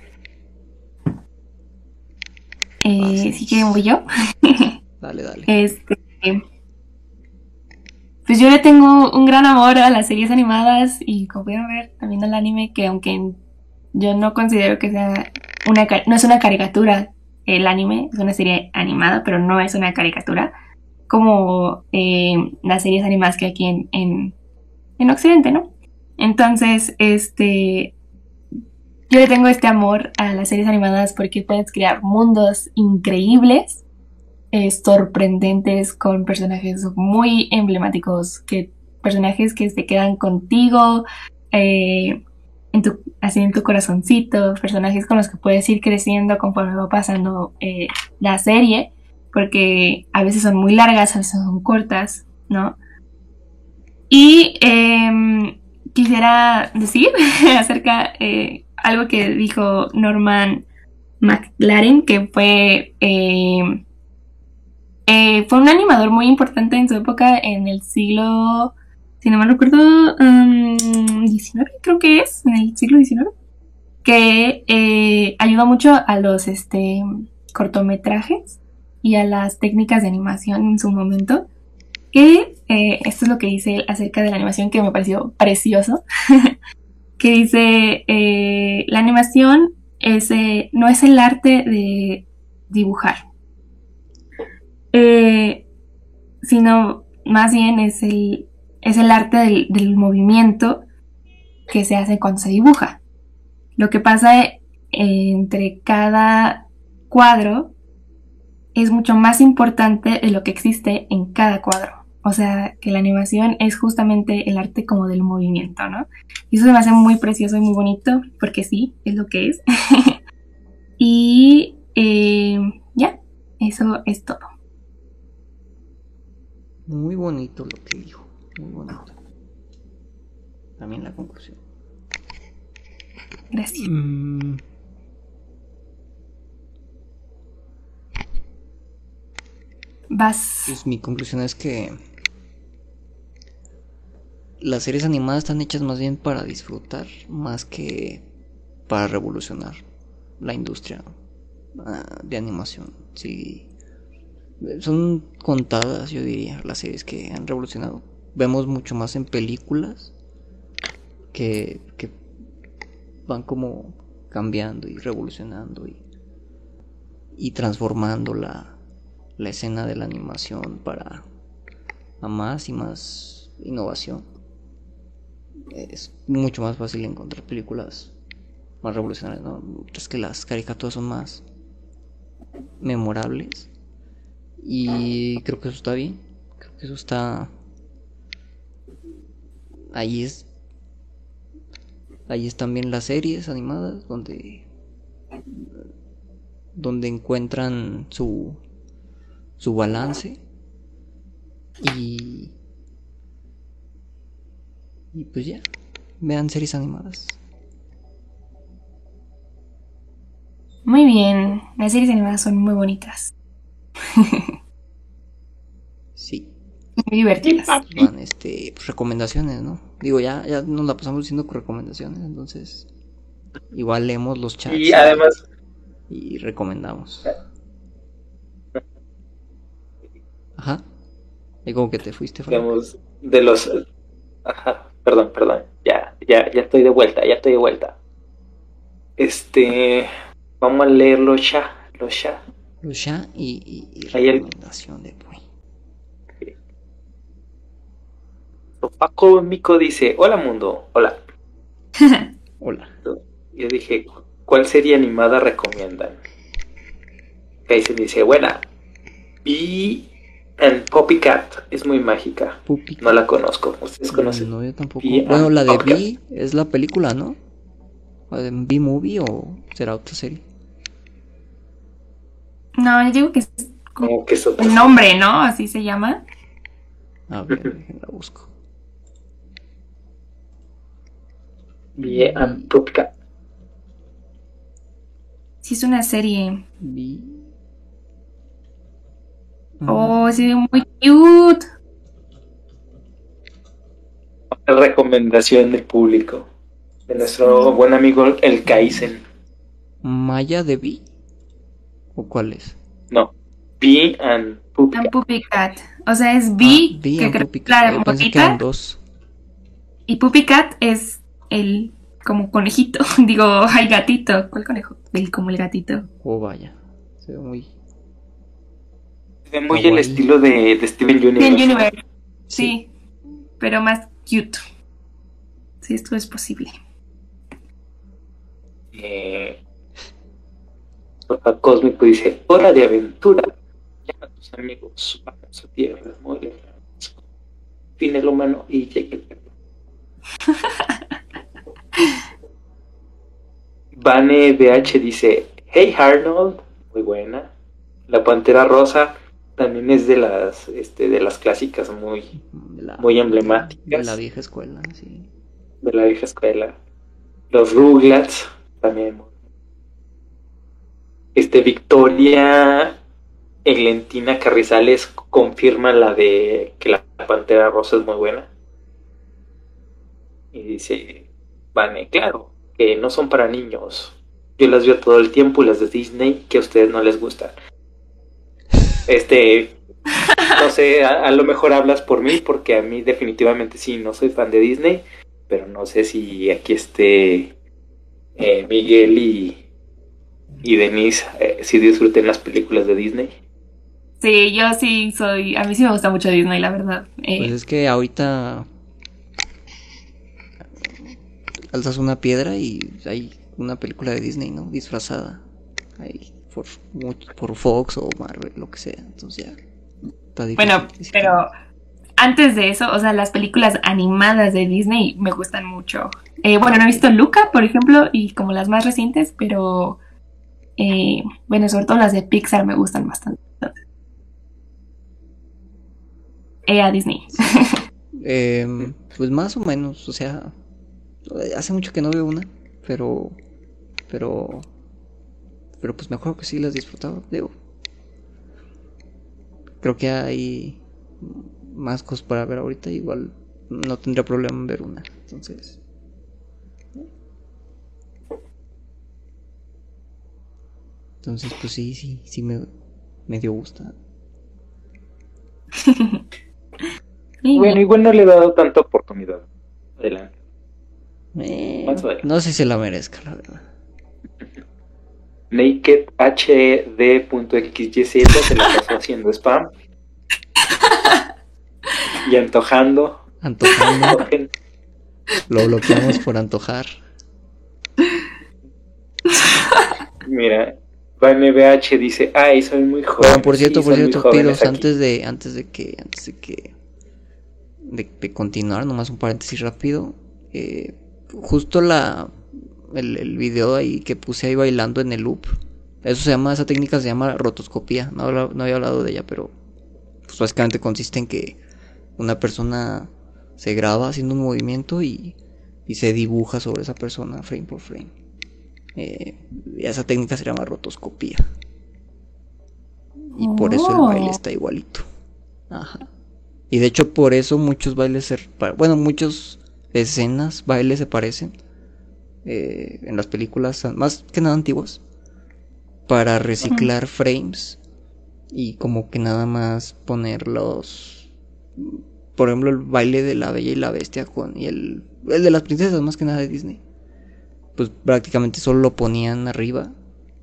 B: Eh, si quieren voy yo.
A: Dale, dale.
B: Este, pues yo le tengo un gran amor a las series animadas y como pueden ver también al anime que aunque yo no considero que sea una no es una caricatura el anime, es una serie animada, pero no es una caricatura como eh, las series animadas que hay aquí en, en, en Occidente, ¿no? Entonces, este, yo le tengo este amor a las series animadas porque puedes crear mundos increíbles, eh, sorprendentes, con personajes muy emblemáticos, que personajes que se quedan contigo, eh, así en tu corazoncito, personajes con los que puedes ir creciendo conforme va pasando eh, la serie, porque a veces son muy largas, a veces son cortas, ¿no? Y em, quisiera decir acerca eh, algo que dijo Norman McLaren, que fue, em, eh, fue un animador muy importante en su época en el siglo si no mal recuerdo, um, 19 creo que es, en el siglo XIX, que eh, ayudó mucho a los este, cortometrajes y a las técnicas de animación en su momento. Que eh, esto es lo que dice acerca de la animación que me pareció precioso. que dice, eh, la animación es, eh, no es el arte de dibujar, sino más bien es el es el arte del, movimiento que se hace cuando se dibuja. Lo que pasa entre cada cuadro es mucho más importante de lo que existe en cada cuadro. O sea, que la animación es justamente el arte como del movimiento, ¿no? Y eso se me hace muy precioso y muy bonito, porque sí, es lo que es. y eh, ya, eso es todo.
A: Muy bonito lo que dijo. Muy bonito. También la conclusión.
B: Gracias.
A: Mm.
B: Vas.
A: Pues mi conclusión es que las series animadas están hechas más bien para disfrutar, más que para revolucionar la industria ah, de animación. Sí, son contadas, yo diría, las series que han revolucionado vemos mucho más en películas que, van como cambiando y revolucionando y, y transformando la, la escena de la animación para a más y más innovación. Es mucho más fácil encontrar películas más revolucionarias, ¿no? Es que las caricaturas son más memorables. Y creo que eso está bien. Creo que eso está ahí es ahí están bien las series animadas donde donde encuentran su su balance y y pues ya vean series animadas
B: muy bien las series animadas son muy bonitas
A: sí
B: muy divertidas.
A: este, pues, recomendaciones, ¿no? Digo, ya, ya nos la pasamos diciendo con recomendaciones, entonces igual leemos los chats.
C: Y además...
A: Y recomendamos. Ajá. Y como que te fuiste.
C: Digamos, de los... Ajá, perdón, perdón. Ya, ya, ya estoy de vuelta, ya estoy de vuelta. Este... Vamos a leer los ya, los ya.
A: Los ya y, y, recomendación de
C: Paco Mico dice, hola mundo, hola.
A: hola.
C: Yo dije, ¿cuál serie animada recomiendan? se dice, buena. Y en Poppy Cat es muy mágica. No la conozco. ¿Ustedes conocen?
A: No, yo tampoco. bueno, la de B es la película, ¿no? ¿La de B-Movie o será otra serie?
B: No, yo digo que es
C: como que es
B: un nombre, ¿no? Así se llama.
A: A ver, la busco.
C: Bien, Puppy
B: Sí, es una serie. Oh, se ve muy cute.
C: Recomendación del público. De nuestro buen amigo el Kaizen.
A: ¿Maya de B? ¿O cuál es?
C: No. B and Puppy,
B: and Puppy Cat. O sea, es B,
A: ah, que creo que la.
B: Y Puppy Cat es el como conejito, digo, hay gatito. ¿Cuál conejo? El como el gatito.
A: Oh, vaya. Se ve muy.
C: Ve muy el estilo de, Steven Universe.
B: Steven Universe. Sí. pero más cute. Sí, esto es posible.
C: Eh, Papá Cósmico dice, hora de aventura. Llama a tus amigos, vamos a tierra, muy lejos. Fin el humano y llegue el perro. Vane BH dice, hey Arnold, muy buena. La Pantera Rosa también es de las este, de las clásicas muy, muy emblemáticas.
A: De la vieja escuela, sí.
C: De la vieja escuela. Los Rugrats también. Este Victoria Eglentina Carrizales confirma la de que la Pantera Rosa es muy buena. Y dice, Vane, claro, que no son para niños. Yo las veo todo el tiempo y las de Disney que a ustedes no les gustan. Este, no sé, a, lo mejor hablas por mí, porque a mí definitivamente sí, no soy fan de Disney, pero no sé si aquí esté eh, Miguel y, y Denise, eh, si disfruten las películas de Disney.
B: Sí, yo sí soy, a mí sí me gusta mucho Disney, la verdad.
A: Eh, pues es que ahorita alzas una piedra y hay una película de Disney, ¿no? Disfrazada. Ahí por, por Fox o Marvel, lo que sea. Entonces ya
B: está difícil. Bueno, pero antes de eso, o sea, las películas animadas de Disney me gustan mucho. Eh, bueno, no he visto Luca, por ejemplo, y como las más recientes, pero eh, bueno, sobre todo las de Pixar me gustan bastante. Eh, a Disney.
A: Em, pues más o menos, o sea, hace mucho que no veo una, pero, pero pero pues me acuerdo que sí las disfrutaba, digo. Creo que hay más cosas para ver ahorita, igual no tendría problema en ver una, entonces. Entonces, pues sí, sí, sí me, me dio gusta.
C: bueno, igual no le he dado tanta oportunidad. Adelante.
A: Eh, no sé si se la merezca, la verdad.
C: NakedHD.xyz se la pasó haciendo spam. y antojando.
A: Antojando. Lo bloqueamos por antojar.
C: Mira, VH dice, ay, soy muy joven.
A: por cierto, por cierto, Piros, antes de, antes de que, antes de que, de, continuar, nomás un paréntesis rápido, eh, justo la, el, el video ahí que puse ahí bailando en el loop. Eso se llama, esa técnica se llama rotoscopía. No, no había hablado de ella, pero pues básicamente consiste en que una persona se graba haciendo un movimiento y, y se dibuja sobre esa persona frame por frame. Eh, esa técnica se llama rotoscopía. Y por eso el baile oh. está igualito. Ajá. Y de hecho por eso muchos bailes, se, bueno, muchas escenas, bailes se parecen. Eh, en las películas más que nada antiguas para reciclar frames y como que nada más ponerlos por ejemplo el baile de la bella y la bestia con y el, el de las princesas más que nada de Disney. Pues prácticamente solo lo ponían arriba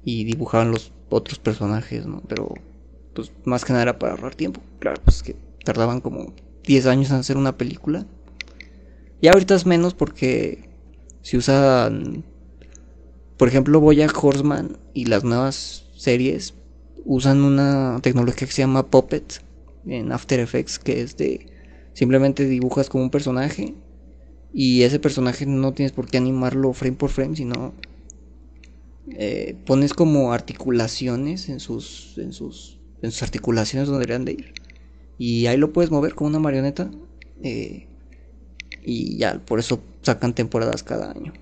A: y dibujaban los otros personajes no pero pues más que nada era para ahorrar tiempo. Claro. Pues que tardaban como 10 años en hacer una película. Y ahorita es menos porque si usan, por ejemplo, Bojack Horseman y las nuevas series usan una tecnología que se llama Puppet en After Effects, que es de simplemente dibujas como un personaje y ese personaje no tienes por qué animarlo frame por frame, sino eh, pones como articulaciones en sus, en sus, en sus articulaciones donde deberían de ir y ahí lo puedes mover como una marioneta. Eh, y ya, por eso sacan temporadas cada año.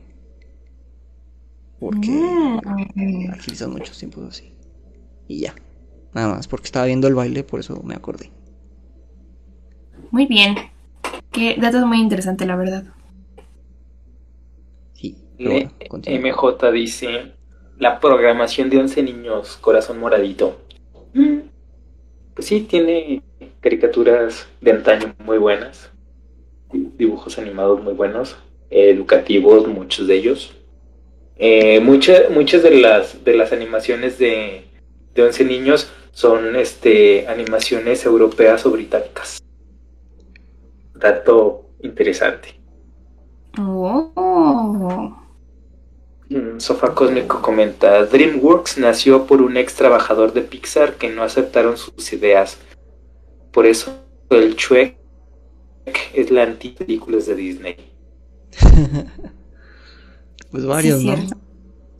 A: Porque mm. agilizan muchos tiempos así. Y ya. Nada más, porque estaba viendo el baile, por eso me acordé.
B: Muy bien. Qué dato muy interesante, la verdad.
C: Sí. MJ dice: La programación de 11 niños, corazón moradito. Mm. Pues sí, tiene caricaturas de antaño muy buenas dibujos animados muy buenos, educativos, muchos de ellos. Eh, muchas, muchas de las, de las animaciones de, de 11 niños son este animaciones europeas o británicas. Dato interesante.
B: Oh.
C: Mm, Sofá Cósmico comenta, DreamWorks nació por un ex trabajador de Pixar que no aceptaron sus ideas. Por eso el Shrek es la antipelículas de Disney.
A: pues varios,
B: Sí,
A: ¿no?
B: cierto.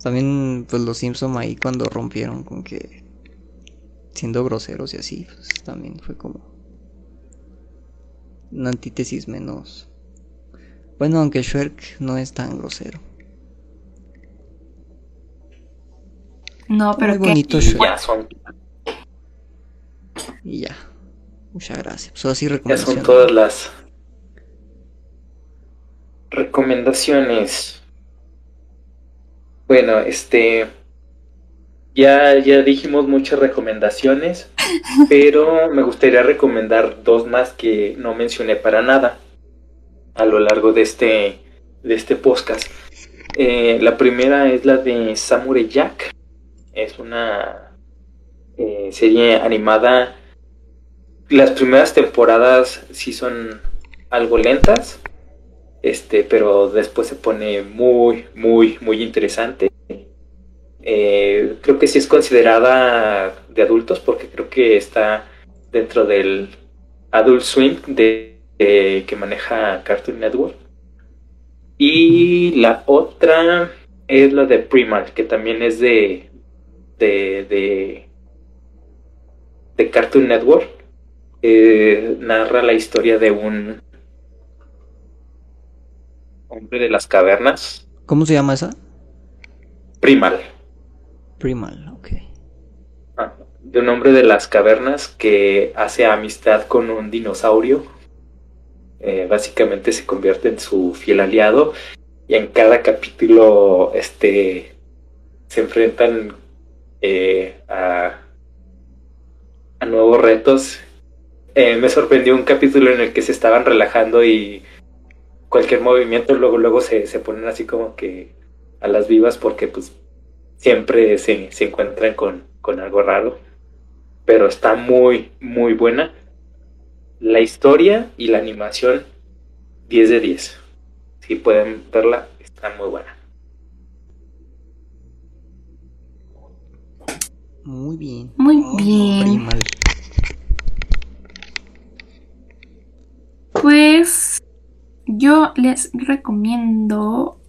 A: También, pues los Simpson ahí cuando rompieron con que siendo groseros y así, pues también fue como una antítesis menos. Bueno, aunque Shrek no es tan grosero.
B: No, pero
A: Muy
B: que
A: bonito Shrek.
C: ya son,
A: Y ya. Muchas gracias. Pues así
C: ya son
A: recomendaciones.
C: todas las recomendaciones. Bueno, este ya, ya dijimos muchas recomendaciones, pero me gustaría recomendar dos más que no mencioné para nada a lo largo de este, de este podcast. Eh, la primera es la de Samurai Jack. Es una eh, serie animada. Las primeras temporadas sí son algo lentas, este, pero después se pone muy, muy, muy interesante. Eh, creo que sí es considerada de adultos porque creo que está dentro del Adult Swim de, que maneja Cartoon Network. Y la otra es la de Primal, que también es de de, de, de Cartoon Network. Eh, narra la historia de un hombre de las cavernas,
A: ¿Cómo se llama esa?
C: Primal.
A: Primal, ok.
C: Ah, de un hombre de las cavernas que hace amistad con un dinosaurio. Eh, básicamente se convierte en su fiel aliado y en cada capítulo este se enfrentan eh, a, a nuevos retos. Eh, me sorprendió un capítulo en el que se estaban relajando y cualquier movimiento luego luego se, se ponen así como que a las vivas porque pues siempre se, se encuentran con, con algo raro. Pero está muy, muy buena. La historia y la animación, 10 de 10. Si pueden verla, está muy buena.
A: Muy bien.
B: Muy bien.
A: Primal.
B: Pues yo les recomiendo,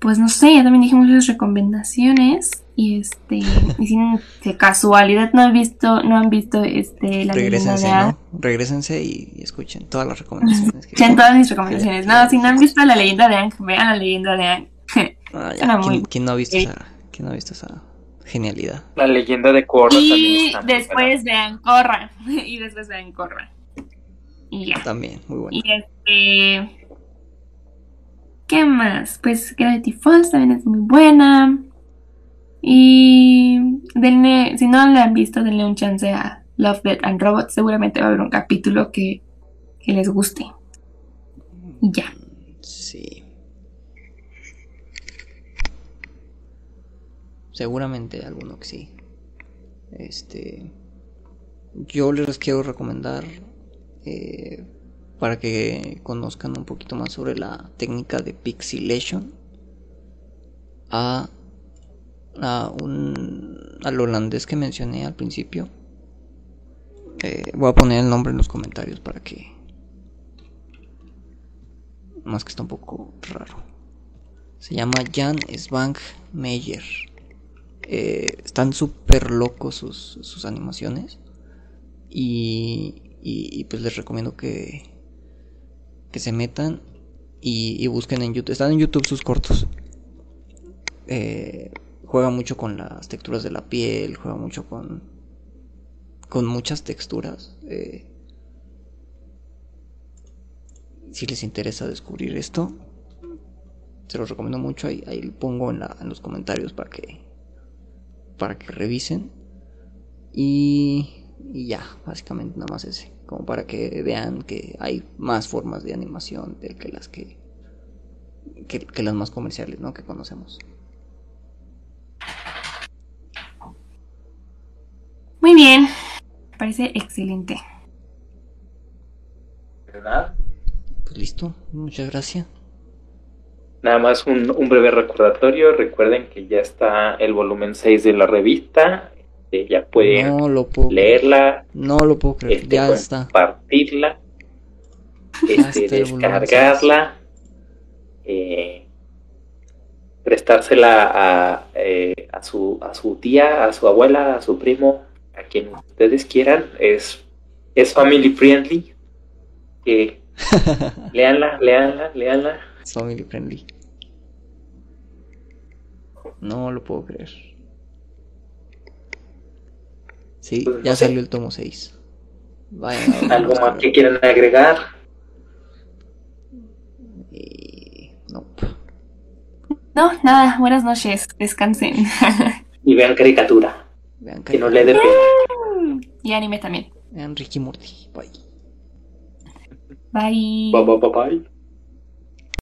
B: pues no sé, ya también dije muchas recomendaciones y este, y si de casualidad no han visto, no han visto este la leyenda
A: Regrésense, ¿no? Regrésense y, y escuchen todas las recomendaciones. que-
B: escuchen todas mis recomendaciones. No, si no han visto la leyenda de Aang, vean la leyenda de Aang.
A: Ah, ya. ¿Quién, quién no ha visto esa, quién no ha visto esa genialidad?
C: La leyenda de Korra también
B: Y
C: está muy
B: después vean Corra. Y después vean Corra. Y ya.
A: También, muy bueno.
B: Y este. ¿Qué más? Pues Gravity Falls también es muy buena. Y denle, si no la han visto, denle un chance a Love, Death and Robots. Seguramente va a haber un capítulo que, que les guste. Ya.
A: Sí. Seguramente alguno que sí. Este. Yo les quiero recomendar. eh, para que conozcan un poquito más sobre la técnica de pixelation. A. A un. Al holandés que mencioné al principio. Eh, voy a poner el nombre en los comentarios para que más que está un poco raro. Se llama Jan Svank Meyer. Eh, están súper locos sus, sus animaciones. Y, y, y pues les recomiendo que, que se metan y, busquen en YouTube. Están en YouTube sus cortos. Eh, juega mucho con las texturas de la piel, juega mucho con, con muchas texturas. Eh, si les interesa descubrir esto, se los recomiendo mucho. Ahí, pongo en, la- en los comentarios para que para que revisen. Y, y ya, básicamente nada más ese. Como para que vean que hay más formas de animación de que las que, que, que las más comerciales, ¿no? Que conocemos.
B: Muy bien, me parece excelente.
C: Nada.
A: Pues listo, muchas gracias.
C: Nada más un, un, breve recordatorio. Recuerden que ya está el volumen 6 de la revista. Ya pueden
A: no lo puedo
C: leerla.
A: No lo puedo creer.
C: Este,
A: ya está.
C: Compartirla. Este, descargarla. Eh, prestársela a, eh, a, su, a su tía, a su abuela, a su primo, a quien ustedes quieran. Es, es family friendly. Eh, leanla, leanla, leanla.
A: Es family friendly. No lo puedo creer. Sí,
C: Pues no
A: ya
C: sé.
A: salió el tomo 6. Vaya,
C: ¿Algo más que quieran agregar?
A: Y... No.
B: No, nada, buenas noches, descansen.
C: Y vean caricatura.
A: Vean
C: Que no le dé pena.
B: y anime también.
A: Vean Ricky Morty. Bye.
B: Bye.
C: Bye, bye, bye, bye.